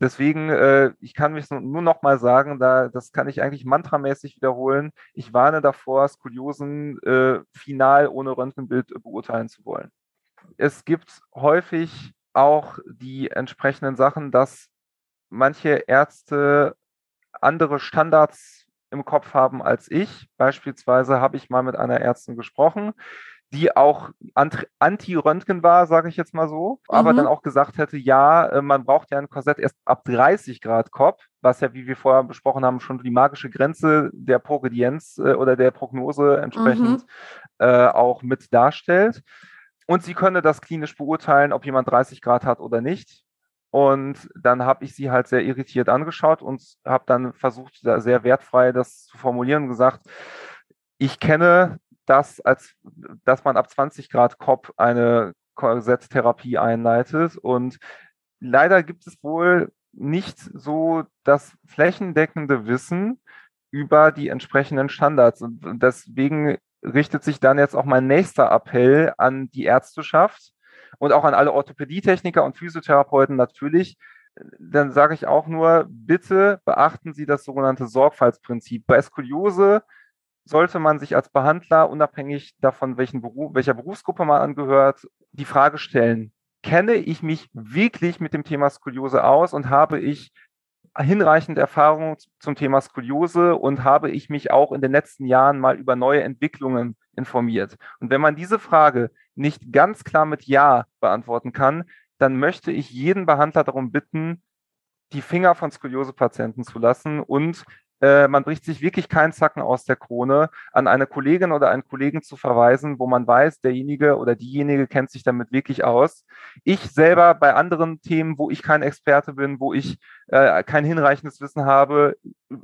Deswegen, äh, ich kann mich nur noch mal sagen, da, das kann ich eigentlich mantramäßig wiederholen. Ich warne davor, Skoliosen äh, final ohne Röntgenbild beurteilen zu wollen. Es gibt häufig auch die entsprechenden Sachen, dass manche Ärzte andere Standards im Kopf haben als ich. Beispielsweise habe ich mal mit einer Ärztin gesprochen, die auch anti-Röntgen war, sage ich jetzt mal so, aber mhm. dann auch gesagt hätte, ja, äh, man braucht ja ein Korsett erst ab 30 Grad Kopf, was ja, wie wir vorher besprochen haben, schon die magische Grenze der Progredienz äh, oder der Prognose entsprechend mhm. äh, auch mit darstellt. Und sie könne das klinisch beurteilen, ob jemand 30 Grad hat oder nicht. Und dann habe ich sie halt sehr irritiert angeschaut und habe dann versucht, sehr wertfrei das zu formulieren und gesagt, ich kenne das, als dass man ab 20 Grad Kopf eine Korsetttherapie einleitet. Und leider gibt es wohl nicht so das flächendeckende Wissen über die entsprechenden Standards. Und deswegen richtet sich dann jetzt auch mein nächster Appell an die Ärzteschaft und auch an alle Orthopädietechniker und Physiotherapeuten natürlich. Dann sage ich auch nur, bitte beachten Sie das sogenannte Sorgfaltsprinzip. Bei Skoliose sollte man sich als Behandler, unabhängig davon, welchen Beruf, welcher Berufsgruppe man angehört, die Frage stellen, kenne ich mich wirklich mit dem Thema Skoliose aus und habe ich hinreichend Erfahrung zum Thema Skoliose und habe ich mich auch in den letzten Jahren mal über neue Entwicklungen informiert. Und wenn man diese Frage nicht ganz klar mit Ja beantworten kann, dann möchte ich jeden Behandler darum bitten, die Finger von Skoliose-Patienten zu lassen und äh, man bricht sich wirklich keinen Zacken aus der Krone, an eine Kollegin oder einen Kollegen zu verweisen, wo man weiß, derjenige oder diejenige kennt sich damit wirklich aus. Ich selber bei anderen Themen, wo ich kein Experte bin, wo ich äh, kein hinreichendes Wissen habe,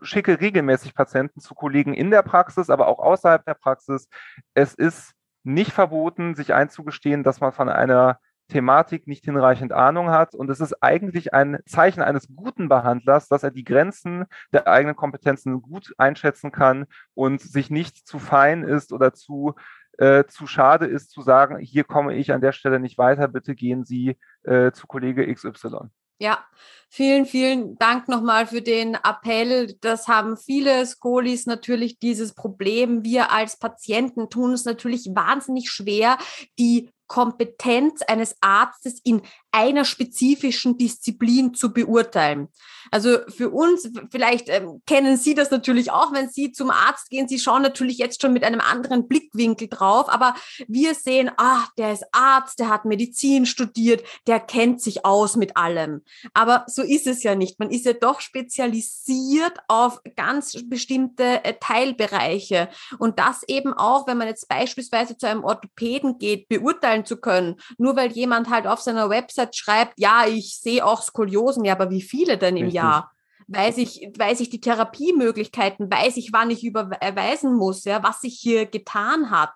schicke regelmäßig Patienten zu Kollegen in der Praxis, aber auch außerhalb der Praxis. Es ist nicht verboten, sich einzugestehen, dass man von einer Thematik nicht hinreichend Ahnung hat. Und es ist eigentlich ein Zeichen eines guten Behandlers, dass er die Grenzen der eigenen Kompetenzen gut einschätzen kann und sich nicht zu fein ist oder zu, äh, zu schade ist zu sagen, hier komme ich an der Stelle nicht weiter, bitte gehen Sie äh, zu Kollege XY. Ja, vielen, vielen Dank nochmal für den Appell. Das haben viele Skolis natürlich dieses Problem. Wir als Patienten tun es natürlich wahnsinnig schwer, die Kompetenz eines Arztes in einer spezifischen Disziplin zu beurteilen. Also für uns, vielleicht ähm, kennen Sie das natürlich auch, wenn Sie zum Arzt gehen, Sie schauen natürlich jetzt schon mit einem anderen Blickwinkel drauf, aber wir sehen, ach, der ist Arzt, der hat Medizin studiert, der kennt sich aus mit allem. Aber so ist es ja nicht. Man ist ja doch spezialisiert auf ganz bestimmte äh, Teilbereiche. Und das eben auch, wenn man jetzt beispielsweise zu einem Orthopäden geht, beurteilen zu können, nur weil jemand halt auf seiner Website schreibt, ja, ich sehe auch Skoliosen, ja, aber wie viele denn im Jahr? Weiß ich, weiß ich die Therapiemöglichkeiten, weiß ich, wann ich überweisen muss, ja, was sich hier getan hat.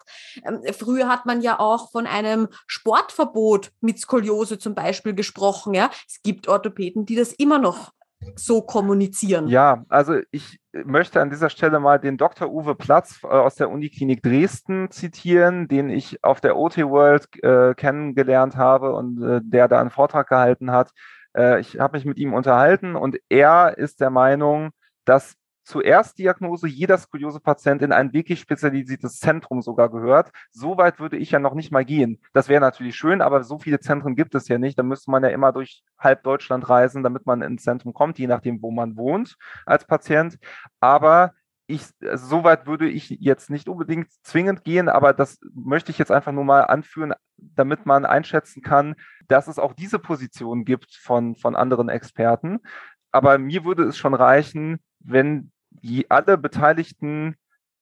Ähm, früher hat man ja auch von einem Sportverbot mit Skoliose zum Beispiel gesprochen, ja. Es gibt Orthopäden, die das immer noch so kommunizieren? Ja, also ich möchte an dieser Stelle mal den Dr. Uwe Platz äh, aus der Uniklinik Dresden zitieren, den ich auf der OT World äh, kennengelernt habe und äh, der da einen Vortrag gehalten hat. Äh, ich habe mich mit ihm unterhalten und er ist der Meinung, dass zur Erstdiagnose jeder Skoliose-Patient in ein wirklich spezialisiertes Zentrum sogar gehört. So weit würde ich ja noch nicht mal gehen. Das wäre natürlich schön, aber so viele Zentren gibt es ja nicht. Da müsste man ja immer durch halb Deutschland reisen, damit man ins Zentrum kommt, je nachdem, wo man wohnt als Patient. Aber ich, also so weit würde ich jetzt nicht unbedingt zwingend gehen, aber das möchte ich jetzt einfach nur mal anführen, damit man einschätzen kann, dass es auch diese Position gibt von, von anderen Experten. Aber mir würde es schon reichen, wenn die alle beteiligten,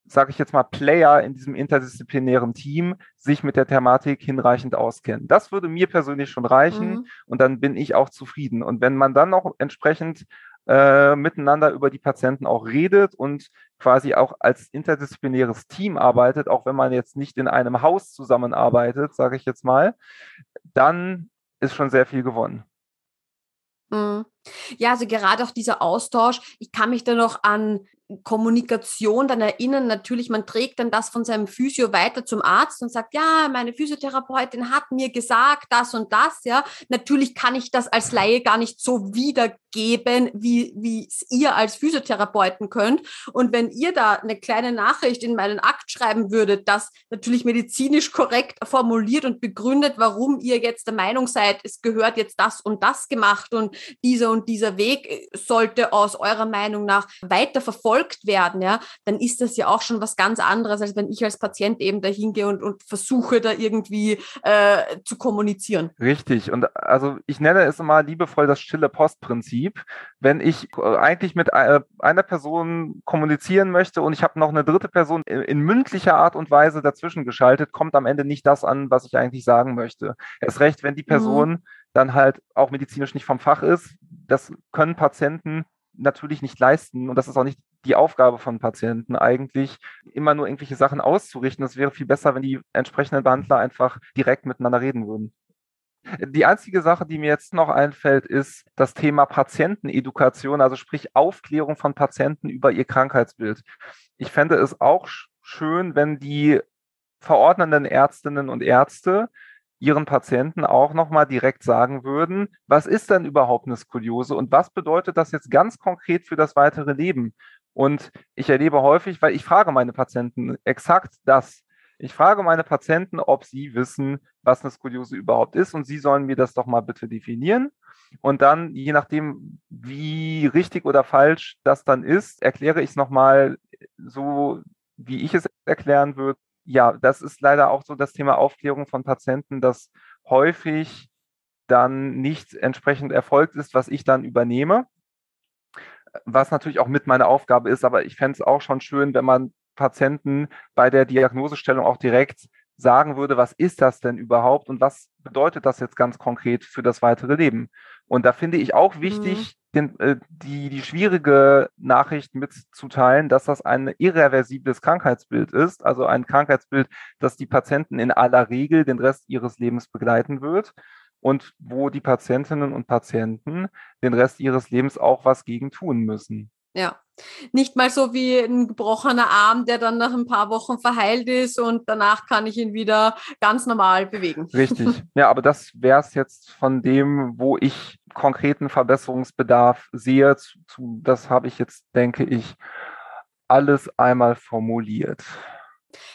sage ich jetzt mal, Player in diesem interdisziplinären Team sich mit der Thematik hinreichend auskennen. Das würde mir persönlich schon reichen mhm. und dann bin ich auch zufrieden. Und wenn man dann noch entsprechend äh, miteinander über die Patienten auch redet und quasi auch als interdisziplinäres Team arbeitet, auch wenn man jetzt nicht in einem Haus zusammenarbeitet, sage ich jetzt mal, dann ist schon sehr viel gewonnen. Mhm. Ja, also gerade auch dieser Austausch. Ich kann mich da noch an Kommunikation dann erinnern. Natürlich, man trägt dann das von seinem Physio weiter zum Arzt und sagt, ja, meine Physiotherapeutin hat mir gesagt, das und das, ja. Natürlich kann ich das als Laie gar nicht so wiedergeben, wie, wie es ihr als Physiotherapeuten könnt. Und wenn ihr da eine kleine Nachricht in meinen Akt schreiben würdet, das natürlich medizinisch korrekt formuliert und begründet, warum ihr jetzt der Meinung seid, es gehört jetzt das und das gemacht und dieser und dieser Weg sollte aus eurer Meinung nach weiter verfolgt werden, ja, dann ist das ja auch schon was ganz anderes, als wenn ich als Patient eben dahin gehe und, und versuche, da irgendwie äh, zu kommunizieren. Richtig. Und also ich nenne es immer liebevoll das stille Postprinzip. Wenn ich äh, eigentlich mit äh, einer Person kommunizieren möchte und ich habe noch eine dritte Person in, in mündlicher Art und Weise dazwischen geschaltet, kommt am Ende nicht das an, was ich eigentlich sagen möchte. Erst recht, wenn die mhm. Person mhm. Dann halt auch medizinisch nicht vom Fach ist. Das können Patienten natürlich nicht leisten und das ist auch nicht die Aufgabe von Patienten eigentlich, immer nur irgendwelche Sachen auszurichten. Es wäre viel besser, wenn die entsprechenden Behandler einfach direkt miteinander reden würden. Die einzige Sache, die mir jetzt noch einfällt, ist das Thema Patientenedukation, also sprich Aufklärung von Patienten über ihr Krankheitsbild. Ich fände es auch schön, wenn die verordnenden Ärztinnen und Ärzte ihren Patienten auch nochmal direkt sagen würden, was ist denn überhaupt eine Skoliose und was bedeutet das jetzt ganz konkret für das weitere Leben? Und ich erlebe häufig, weil ich frage meine Patienten exakt das. Ich frage meine Patienten, ob sie wissen, was eine Skoliose überhaupt ist und sie sollen mir das doch mal bitte definieren. Und dann, je nachdem, wie richtig oder falsch das dann ist, erkläre ich es nochmal so, wie ich es erklären würde ja, das ist leider auch so das Thema Aufklärung von Patienten, dass häufig dann nicht entsprechend erfolgt ist, was ich dann übernehme. Was natürlich auch mit meiner Aufgabe ist, aber ich fände es auch schon schön, wenn man Patienten bei der Diagnosestellung auch direkt sagen würde, was ist das denn überhaupt und was bedeutet das jetzt ganz konkret für das weitere Leben? Und da finde ich auch wichtig, mhm. Den, äh, die, die schwierige Nachricht mitzuteilen, dass das ein irreversibles Krankheitsbild ist, also ein Krankheitsbild, das die Patienten in aller Regel den Rest ihres Lebens begleiten wird und wo die Patientinnen und Patienten den Rest ihres Lebens auch was gegen tun müssen. Ja. Nicht mal so wie ein gebrochener Arm, der dann nach ein paar Wochen verheilt ist und danach kann ich ihn wieder ganz normal bewegen. Richtig. Ja, aber das wäre es jetzt von dem, wo ich konkreten Verbesserungsbedarf sehe. Das habe ich jetzt, denke ich, alles einmal formuliert.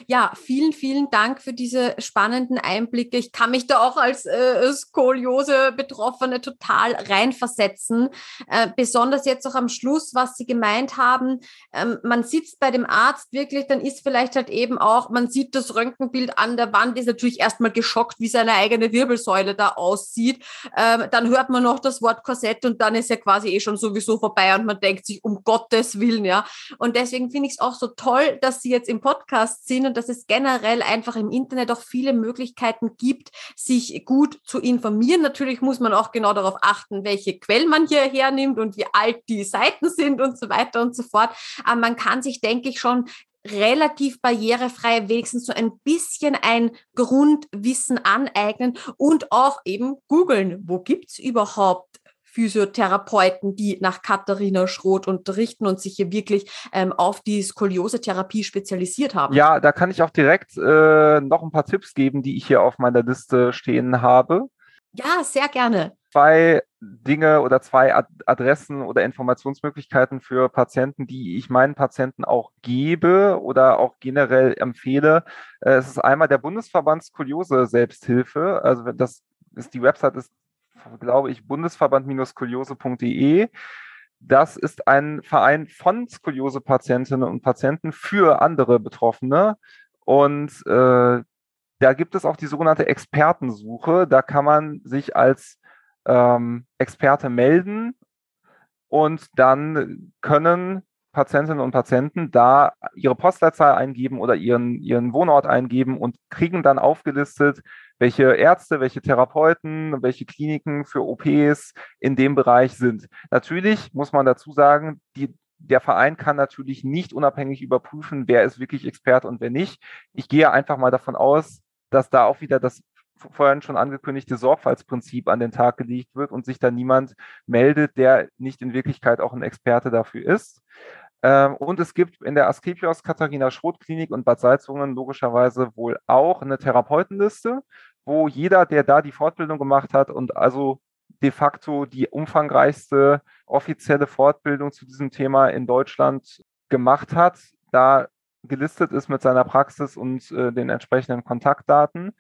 Ja, vielen, vielen Dank für diese spannenden Einblicke. Ich kann mich da auch als äh, Skoliose-Betroffene total reinversetzen. Äh, besonders jetzt auch am Schluss, was Sie gemeint haben. Ähm, man sitzt bei dem Arzt wirklich, dann ist vielleicht halt eben auch, man sieht das Röntgenbild an der Wand, ist natürlich erstmal geschockt, wie seine eigene Wirbelsäule da aussieht. Ähm, dann hört man noch das Wort Korsett und dann ist ja quasi eh schon sowieso vorbei und man denkt sich, um Gottes Willen, ja. Und deswegen finde ich es auch so toll, dass Sie jetzt im Podcast sind und dass es generell einfach im Internet auch viele Möglichkeiten gibt, sich gut zu informieren. Natürlich muss man auch genau darauf achten, welche Quellen man hier hernimmt und wie alt die Seiten sind und so weiter und so fort. Aber man kann sich, denke ich, schon relativ barrierefrei wenigstens so ein bisschen ein Grundwissen aneignen und auch eben googeln, wo gibt's überhaupt Physiotherapeuten, die nach Katharina Schroth unterrichten und sich hier wirklich ähm, auf die Skoliose-Therapie spezialisiert haben. Ja, da kann ich auch direkt äh, noch ein paar Tipps geben, die ich hier auf meiner Liste stehen habe. Ja, sehr gerne. Zwei Dinge oder zwei Adressen oder Informationsmöglichkeiten für Patienten, die ich meinen Patienten auch gebe oder auch generell empfehle. Äh, es ist einmal der Bundesverband Skoliose Selbsthilfe. Also das ist die Website ist, glaube ich, bundesverband-skoliose.de. Das ist ein Verein von Skoliose-Patientinnen und Patienten für andere Betroffene. Und äh, da gibt es auch die sogenannte Expertensuche. Da kann man sich als ähm, Experte melden und dann können Patientinnen und Patienten da ihre Postleitzahl eingeben oder ihren, ihren Wohnort eingeben und kriegen dann aufgelistet, welche Ärzte, welche Therapeuten, welche Kliniken für OPs in dem Bereich sind. Natürlich muss man dazu sagen, die, der Verein kann natürlich nicht unabhängig überprüfen, wer ist wirklich Experte und wer nicht. Ich gehe einfach mal davon aus, dass da auch wieder das vorhin schon angekündigte Sorgfaltsprinzip an den Tag gelegt wird und sich da niemand meldet, der nicht in Wirklichkeit auch ein Experte dafür ist. Ähm, und es gibt in der Asklepios Katharina Schroth Klinik und Bad Salzungen logischerweise wohl auch eine Therapeutenliste, wo jeder, der da die Fortbildung gemacht hat und also de facto die umfangreichste offizielle Fortbildung zu diesem Thema in Deutschland gemacht hat, da gelistet ist mit seiner Praxis und äh, den entsprechenden Kontaktdaten.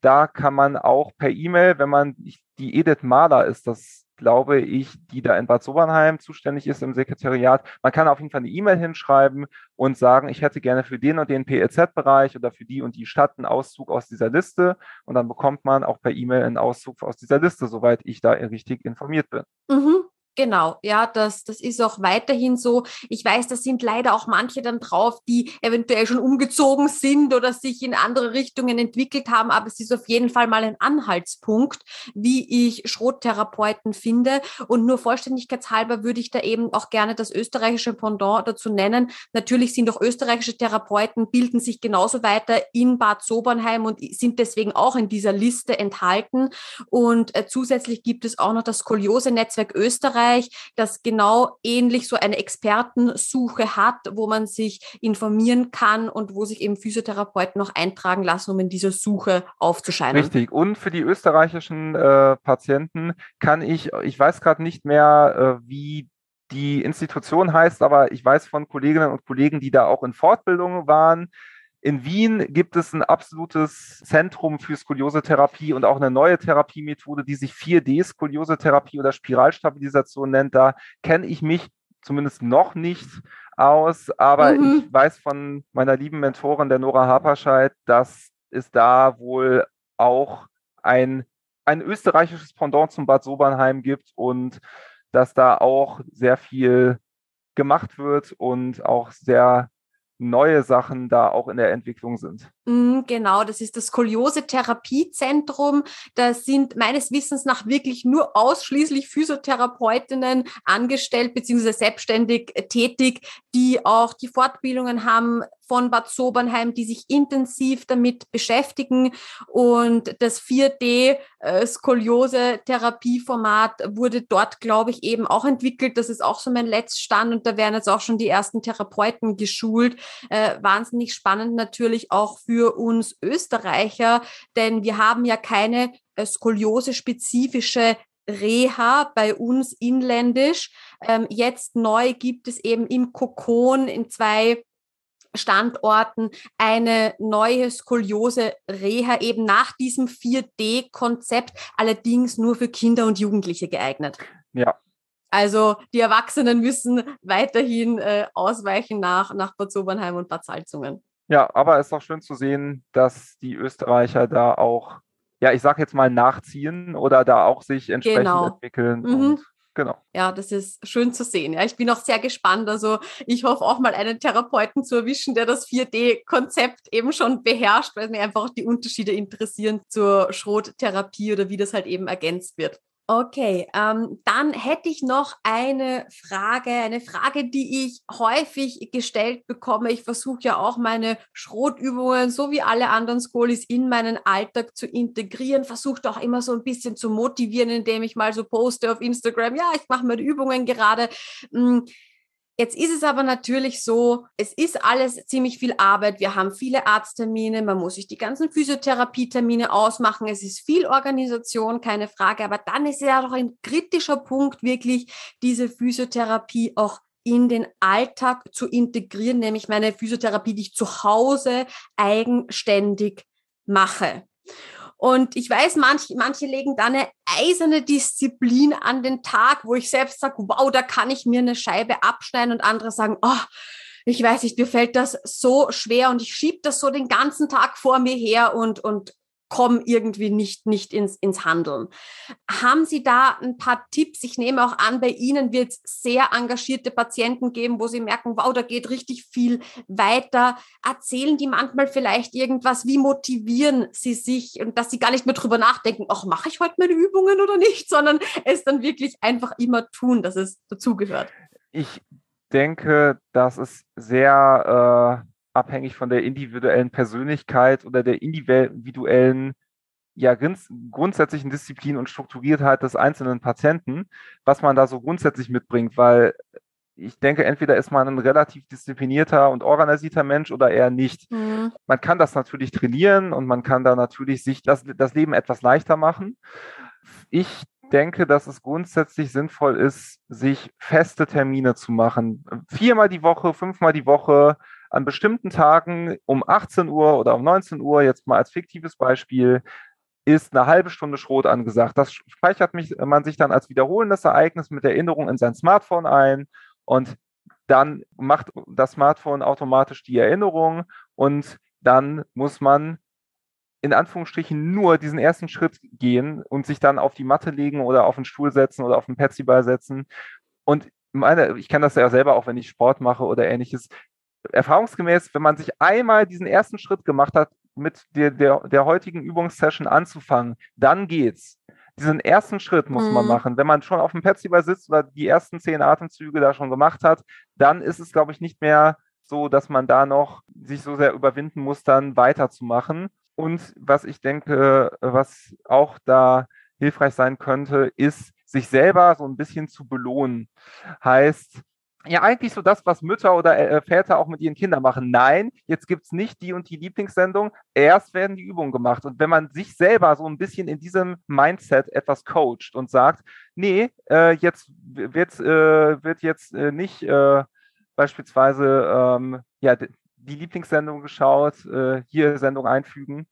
Da kann man auch per E-Mail, wenn man die Edith Mahler ist, das glaube ich, die da in Bad Sobernheim zuständig ist im Sekretariat. Man kann auf jeden Fall eine E-Mail hinschreiben und sagen, ich hätte gerne für den und den PLZ-Bereich oder für die und die Stadt einen Auszug aus dieser Liste. Und dann bekommt man auch per E-Mail einen Auszug aus dieser Liste, soweit ich da richtig informiert bin. Mhm. Genau, ja, das, das ist auch weiterhin so. Ich weiß, da sind leider auch manche dann drauf, die eventuell schon umgezogen sind oder sich in andere Richtungen entwickelt haben, aber es ist auf jeden Fall mal ein Anhaltspunkt, wie ich Schrottherapeuten finde. Und nur vollständigkeitshalber würde ich da eben auch gerne das österreichische Pendant dazu nennen. Natürlich sind auch österreichische Therapeuten, bilden sich genauso weiter in Bad Sobernheim und sind deswegen auch in dieser Liste enthalten. Und äh, zusätzlich gibt es auch noch das Skoliose-Netzwerk Österreich Österreich, das genau ähnlich so eine Expertensuche hat, wo man sich informieren kann und wo sich eben Physiotherapeuten noch eintragen lassen, um in dieser Suche aufzuscheinen. Richtig. Und für die österreichischen äh, Patienten kann ich, ich weiß gerade nicht mehr, äh, wie die Institution heißt, aber ich weiß von Kolleginnen und Kollegen, die da auch in Fortbildungen waren, in Wien gibt es ein absolutes Zentrum für Skoliose-Therapie und auch eine neue Therapiemethode, die sich 4D-Skoliose-Therapie oder Spiralstabilisation nennt. Da kenne ich mich zumindest noch nicht aus, aber mhm. ich weiß von meiner lieben Mentorin, der Nora Haperscheid, dass es da wohl auch ein, ein österreichisches Pendant zum Bad Sobernheim gibt und dass da auch sehr viel gemacht wird und auch sehr neue Sachen da auch in der Entwicklung sind. Mhm, genau, das ist das Skoliose-Therapiezentrum. Da sind meines Wissens nach wirklich nur ausschließlich Physiotherapeutinnen angestellt bzw. selbstständig tätig, die auch die Fortbildungen haben von Bad Sobernheim, die sich intensiv damit beschäftigen. Und das 4D-Skoliose-Therapieformat äh, wurde dort, glaube ich, eben auch entwickelt. Das ist auch so mein Letztstand und da werden jetzt auch schon die ersten Therapeuten geschult. Äh, wahnsinnig spannend natürlich auch für uns Österreicher, denn wir haben ja keine äh, Skoliose-spezifische Reha bei uns inländisch. Ähm, jetzt neu gibt es eben im Kokon in zwei Standorten eine neue Skoliose-Reha eben nach diesem 4D-Konzept, allerdings nur für Kinder und Jugendliche geeignet. Ja. Also die Erwachsenen müssen weiterhin äh, ausweichen nach, nach Bad Sobernheim und Bad Salzungen. Ja, aber es ist auch schön zu sehen, dass die Österreicher da auch, ja, ich sage jetzt mal nachziehen oder da auch sich entsprechend genau. entwickeln. Mhm. Und Genau. Ja, das ist schön zu sehen. Ja, ich bin auch sehr gespannt. Also ich hoffe auch mal einen Therapeuten zu erwischen, der das 4D-Konzept eben schon beherrscht, weil mir einfach auch die Unterschiede interessieren zur Schrottherapie oder wie das halt eben ergänzt wird. Okay, ähm, dann hätte ich noch eine Frage, eine Frage, die ich häufig gestellt bekomme. Ich versuche ja auch meine Schrotübungen, so wie alle anderen Skolis, in meinen Alltag zu integrieren. Versuche auch immer so ein bisschen zu motivieren, indem ich mal so poste auf Instagram, ja, ich mache meine Übungen gerade. Jetzt ist es aber natürlich so, es ist alles ziemlich viel Arbeit. Wir haben viele Arzttermine, man muss sich die ganzen Physiotherapietermine ausmachen. Es ist viel Organisation, keine Frage. Aber dann ist ja doch ein kritischer Punkt wirklich, diese Physiotherapie auch in den Alltag zu integrieren, nämlich meine Physiotherapie, die ich zu Hause eigenständig mache. Und ich weiß, manche, manche legen da eine eiserne Disziplin an den Tag, wo ich selbst sage, wow, da kann ich mir eine Scheibe abschneiden und andere sagen, oh, ich weiß nicht, mir fällt das so schwer und ich schiebe das so den ganzen Tag vor mir her und, und komme irgendwie nicht, nicht ins, ins Handeln. Haben Sie da ein paar Tipps? Ich nehme auch an, bei Ihnen wird es sehr engagierte Patienten geben, wo Sie merken, wow, da geht richtig viel weiter. Erzählen die manchmal vielleicht irgendwas? Wie motivieren Sie sich und dass Sie gar nicht mehr drüber nachdenken, ach, mache ich heute meine Übungen oder nicht, sondern es dann wirklich einfach immer tun, dass es dazugehört? Ich denke, dass es sehr äh abhängig von der individuellen Persönlichkeit oder der individuellen, ja, grundsätzlichen Disziplin und Strukturiertheit des einzelnen Patienten, was man da so grundsätzlich mitbringt, weil ich denke, entweder ist man ein relativ disziplinierter und organisierter Mensch oder eher nicht. Mhm. Man kann das natürlich trainieren und man kann da natürlich sich das, das Leben etwas leichter machen. Ich denke, dass es grundsätzlich sinnvoll ist, sich feste Termine zu machen. Viermal die Woche, fünfmal die Woche, an bestimmten Tagen um 18 Uhr oder um 19 Uhr, jetzt mal als fiktives Beispiel, ist eine halbe Stunde Schrot angesagt. Das speichert mich, man sich dann als wiederholendes Ereignis mit Erinnerung in sein Smartphone ein und dann macht das Smartphone automatisch die Erinnerung und dann muss man in Anführungsstrichen nur diesen ersten Schritt gehen und sich dann auf die Matte legen oder auf den Stuhl setzen oder auf den Petsyball setzen. Und meine, ich kenne das ja selber auch, wenn ich Sport mache oder ähnliches erfahrungsgemäß, wenn man sich einmal diesen ersten Schritt gemacht hat, mit der, der, der heutigen Übungssession anzufangen, dann geht's. Diesen ersten Schritt muss mhm. man machen. Wenn man schon auf dem Festival sitzt oder die ersten zehn Atemzüge da schon gemacht hat, dann ist es, glaube ich, nicht mehr so, dass man da noch sich so sehr überwinden muss, dann weiterzumachen. Und was ich denke, was auch da hilfreich sein könnte, ist, sich selber so ein bisschen zu belohnen. Heißt, ja eigentlich so das, was Mütter oder äh, Väter auch mit ihren Kindern machen. Nein, jetzt gibt es nicht die und die Lieblingssendung, erst werden die Übungen gemacht. Und wenn man sich selber so ein bisschen in diesem Mindset etwas coacht und sagt, nee, äh, jetzt wird, äh, wird jetzt äh, nicht äh, beispielsweise ähm, ja, die Lieblingssendung geschaut, äh, hier Sendung einfügen,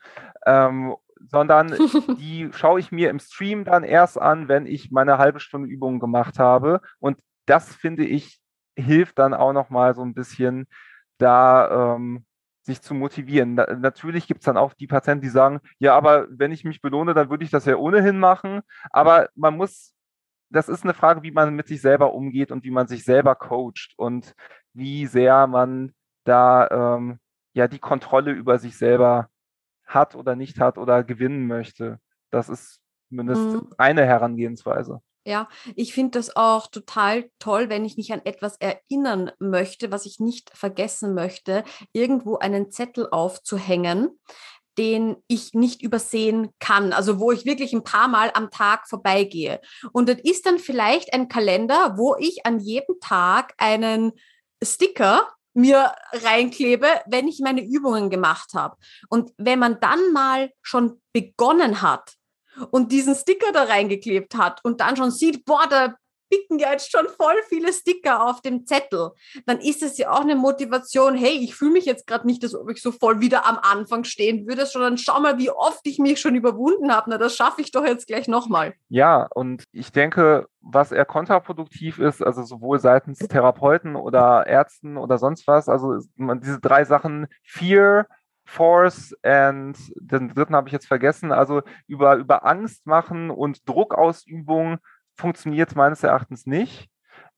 ähm, sondern die schaue ich mir im Stream dann erst an, wenn ich meine halbe Stunde Übungen gemacht habe. Und das finde ich hilft dann auch noch mal so ein bisschen da ähm, sich zu motivieren. Na, natürlich gibt es dann auch die Patienten, die sagen, ja, aber wenn ich mich belohne, dann würde ich das ja ohnehin machen. Aber man muss, das ist eine Frage, wie man mit sich selber umgeht und wie man sich selber coacht und wie sehr man da ähm, ja die Kontrolle über sich selber hat oder nicht hat oder gewinnen möchte. Das ist zumindest mhm. eine Herangehensweise. Ja, ich finde das auch total toll, wenn ich mich an etwas erinnern möchte, was ich nicht vergessen möchte, irgendwo einen Zettel aufzuhängen, den ich nicht übersehen kann, also wo ich wirklich ein paar Mal am Tag vorbeigehe. Und das ist dann vielleicht ein Kalender, wo ich an jedem Tag einen Sticker mir reinklebe, wenn ich meine Übungen gemacht habe. Und wenn man dann mal schon begonnen hat, und diesen Sticker da reingeklebt hat und dann schon sieht, boah, da picken ja jetzt schon voll viele Sticker auf dem Zettel, dann ist es ja auch eine Motivation, hey, ich fühle mich jetzt gerade nicht, als ob ich so voll wieder am Anfang stehen würde, sondern schau mal, wie oft ich mich schon überwunden habe. Na, das schaffe ich doch jetzt gleich nochmal. Ja, und ich denke, was eher kontraproduktiv ist, also sowohl seitens Therapeuten oder Ärzten oder sonst was, also diese drei Sachen, Fear, Force and den dritten habe ich jetzt vergessen. Also über, über Angst machen und Druckausübung funktioniert meines Erachtens nicht.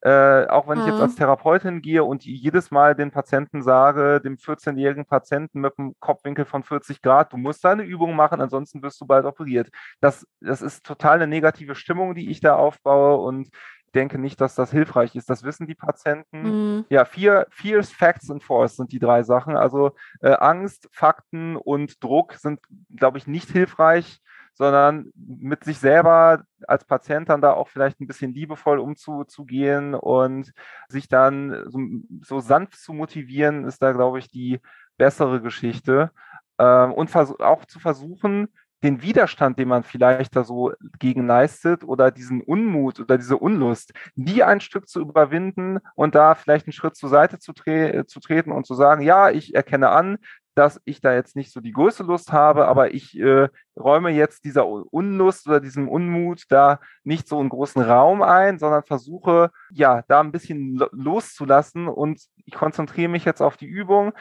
Äh, auch wenn mhm. ich jetzt als mhm. Therapeutin gehe und jedes Mal den Patienten sage, dem 14-jährigen Patienten mit einem Kopfwinkel von 40 Grad, du musst deine Übung machen, ansonsten wirst du bald operiert. Das, das ist total eine negative Stimmung, die ich da aufbaue und denke nicht, dass das hilfreich ist. Das wissen die Patienten. Mhm. Ja, vier, Fears, Facts und Force sind die drei Sachen. Also äh, Angst, Fakten und Druck sind, glaube ich, nicht hilfreich sondern mit sich selber als Patient dann da auch vielleicht ein bisschen liebevoll umzugehen und sich dann so, so sanft zu motivieren, ist da, glaube ich, die bessere Geschichte. Ähm, und auch zu versuchen, den Widerstand, den man vielleicht da so gegen leistet oder diesen Unmut oder diese Unlust, die ein Stück zu überwinden und da vielleicht einen Schritt zur Seite zu, tre zu treten und zu sagen, ja, ich erkenne an, dass ich da jetzt nicht so die größte Lust habe, aber ich äh, räume jetzt dieser Unlust oder diesem Unmut da nicht so einen großen Raum ein, sondern versuche, ja, da ein bisschen loszulassen und ich konzentriere mich jetzt auf die Übung.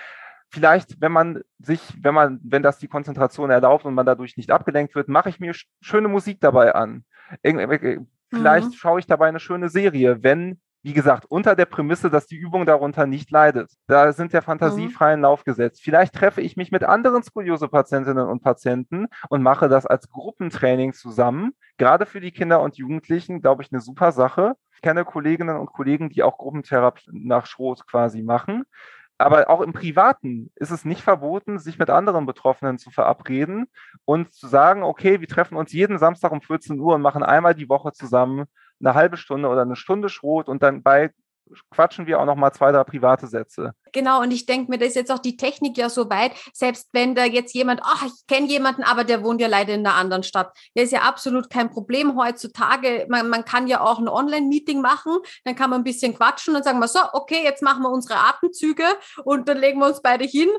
Vielleicht, wenn man sich, wenn man, wenn das die Konzentration erlaubt und man dadurch nicht abgelenkt wird, mache ich mir schöne Musik dabei an. Vielleicht mhm. schaue ich dabei eine schöne Serie, wenn wie gesagt, unter der Prämisse, dass die Übung darunter nicht leidet. Da sind der Fantasie mhm. freien Lauf gesetzt. Vielleicht treffe ich mich mit anderen Skoliose-Patientinnen und Patienten und mache das als Gruppentraining zusammen. Gerade für die Kinder und Jugendlichen, glaube ich, eine super Sache. Ich kenne Kolleginnen und Kollegen, die auch Gruppentherapie nach Schrot quasi machen. Aber auch im Privaten ist es nicht verboten, sich mit anderen Betroffenen zu verabreden und zu sagen, okay, wir treffen uns jeden Samstag um 14 Uhr und machen einmal die Woche zusammen eine halbe Stunde oder eine Stunde Schrot und dann bei quatschen wir auch noch mal zwei, drei private Sätze. Genau, und ich denke mir, da ist jetzt auch die Technik ja so weit, selbst wenn da jetzt jemand, ach, ich kenne jemanden, aber der wohnt ja leider in einer anderen Stadt. Der ist ja absolut kein Problem heutzutage. Man, man kann ja auch ein Online-Meeting machen, dann kann man ein bisschen quatschen und sagen wir so, okay, jetzt machen wir unsere Atemzüge und dann legen wir uns beide hin,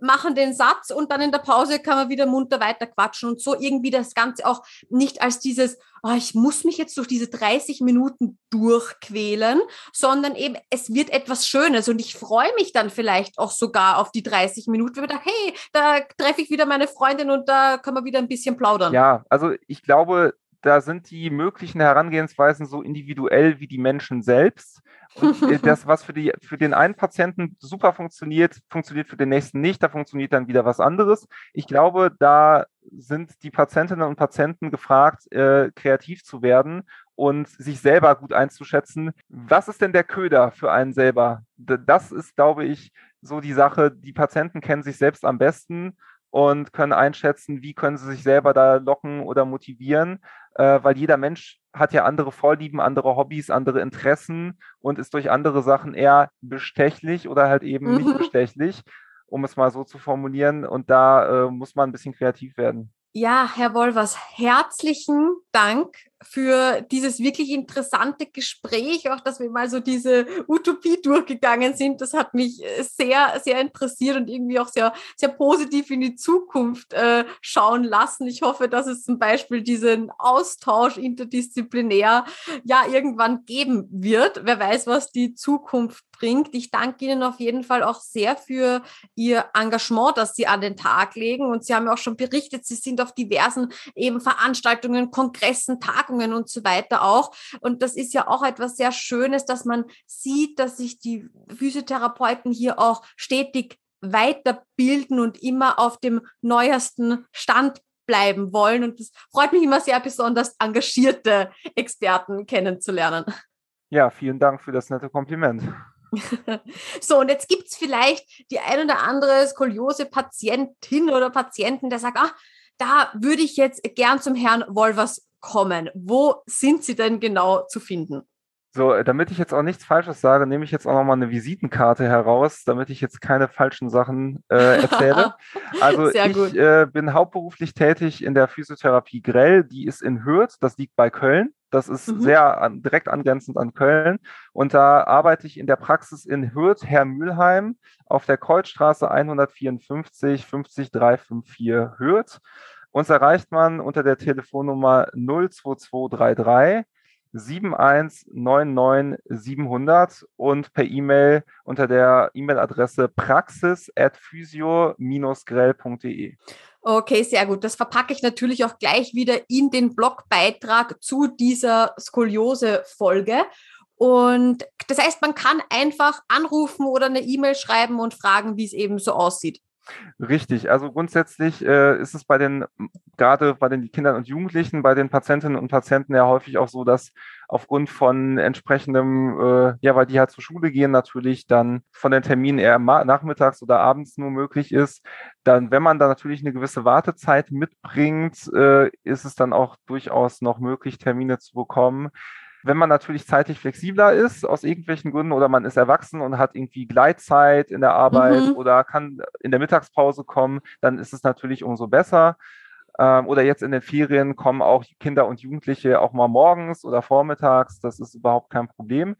machen den Satz und dann in der Pause kann man wieder munter weiter quatschen und so irgendwie das Ganze auch nicht als dieses, oh, ich muss mich jetzt durch diese 30 Minuten durchquälen, sondern eben es wird etwas Schönes und ich freue mich dann vielleicht auch sogar auf die 30 Minuten, wenn ich dachte, hey, da treffe ich wieder meine Freundin und da können wir wieder ein bisschen plaudern. Ja, also ich glaube, da sind die möglichen Herangehensweisen so individuell wie die Menschen selbst. Und äh, das, was für, die, für den einen Patienten super funktioniert, funktioniert für den nächsten nicht. Da funktioniert dann wieder was anderes. Ich glaube, da sind die Patientinnen und Patienten gefragt, äh, kreativ zu werden und sich selber gut einzuschätzen. Was ist denn der Köder für einen selber? Das ist, glaube ich, so die Sache. Die Patienten kennen sich selbst am besten und können einschätzen, wie können sie sich selber da locken oder motivieren, äh, weil jeder Mensch hat ja andere Vorlieben, andere Hobbys, andere Interessen und ist durch andere Sachen eher bestechlich oder halt eben mhm. nicht bestechlich, um es mal so zu formulieren. Und da äh, muss man ein bisschen kreativ werden. Ja, Herr Wolvers, herzlichen Dank für dieses wirklich interessante Gespräch, auch dass wir mal so diese Utopie durchgegangen sind. Das hat mich äh, sehr, sehr interessiert und irgendwie auch sehr, sehr positiv in die Zukunft äh, schauen lassen. Ich hoffe, dass es zum Beispiel diesen Austausch interdisziplinär ja irgendwann geben wird. Wer weiß, was die Zukunft bringt. Ich danke Ihnen auf jeden Fall auch sehr für Ihr Engagement, das Sie an den Tag legen. Und Sie haben ja auch schon berichtet, Sie sind auf diversen eben Veranstaltungen, Kongressen, Tagungen Tagungen und so weiter auch. Und das ist ja auch etwas sehr Schönes, dass man sieht, dass sich die Physiotherapeuten hier auch stetig weiterbilden und immer auf dem neuesten Stand bleiben wollen. Und es freut mich immer sehr, besonders engagierte Experten kennenzulernen. Ja, vielen Dank für das nette Kompliment. so, und jetzt gibt es vielleicht die ein oder andere Skoliose-Patientin oder Patienten, der sagt, ah, da würde ich jetzt gern zum Herrn Wolvers kommen. Wo sind sie denn genau zu finden? So, äh, damit ich jetzt auch nichts Falsches sage, nehme ich jetzt auch nochmal eine Visitenkarte heraus, damit ich jetzt keine falschen Sachen äh, erzähle. also ich äh, bin hauptberuflich tätig in der Physiotherapie Grell, die ist in Hürth, das liegt bei Köln. Das ist mhm. sehr an, direkt angrenzend an Köln. Und da arbeite ich in der Praxis in Hürth, Herr Mülheim, auf der Kreuzstraße 154 50354 Hürth. Uns erreicht man unter der Telefonnummer 02233 7199700 und per E-Mail unter der E-Mail-Adresse praxis at physio-grell.de. Okay, sehr gut. Das verpacke ich natürlich auch gleich wieder in den Blogbeitrag zu dieser Skoliose-Folge. Und das heißt, man kann einfach anrufen oder eine E-Mail schreiben und fragen, wie es eben so aussieht. Richtig, also grundsätzlich äh, ist es bei den, gerade bei den Kindern und Jugendlichen, bei den Patientinnen und Patienten ja häufig auch so, dass aufgrund von entsprechendem, äh, ja, weil die halt zur Schule gehen, natürlich dann von den Terminen eher nachmittags oder abends nur möglich ist. Dann, wenn man da natürlich eine gewisse Wartezeit mitbringt, äh, ist es dann auch durchaus noch möglich, Termine zu bekommen. Wenn man natürlich zeitlich flexibler ist, aus irgendwelchen Gründen, oder man ist erwachsen und hat irgendwie Gleitzeit in der Arbeit mhm. oder kann in der Mittagspause kommen, dann ist es natürlich umso besser. Ähm, oder jetzt in den Ferien kommen auch Kinder und Jugendliche auch mal morgens oder vormittags. Das ist überhaupt kein Problem.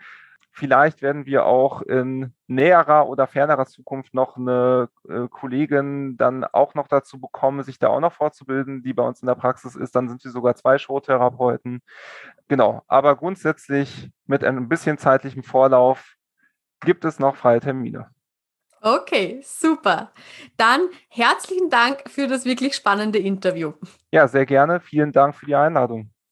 Vielleicht werden wir auch in näherer oder fernerer Zukunft noch eine äh, Kollegin dann auch noch dazu bekommen, sich da auch noch fortzubilden, die bei uns in der Praxis ist. Dann sind wir sogar zwei Showtherapeuten. Genau, aber grundsätzlich mit ein bisschen zeitlichem Vorlauf gibt es noch freie Termine. Okay, super. Dann herzlichen Dank für das wirklich spannende Interview. Ja, sehr gerne. Vielen Dank für die Einladung.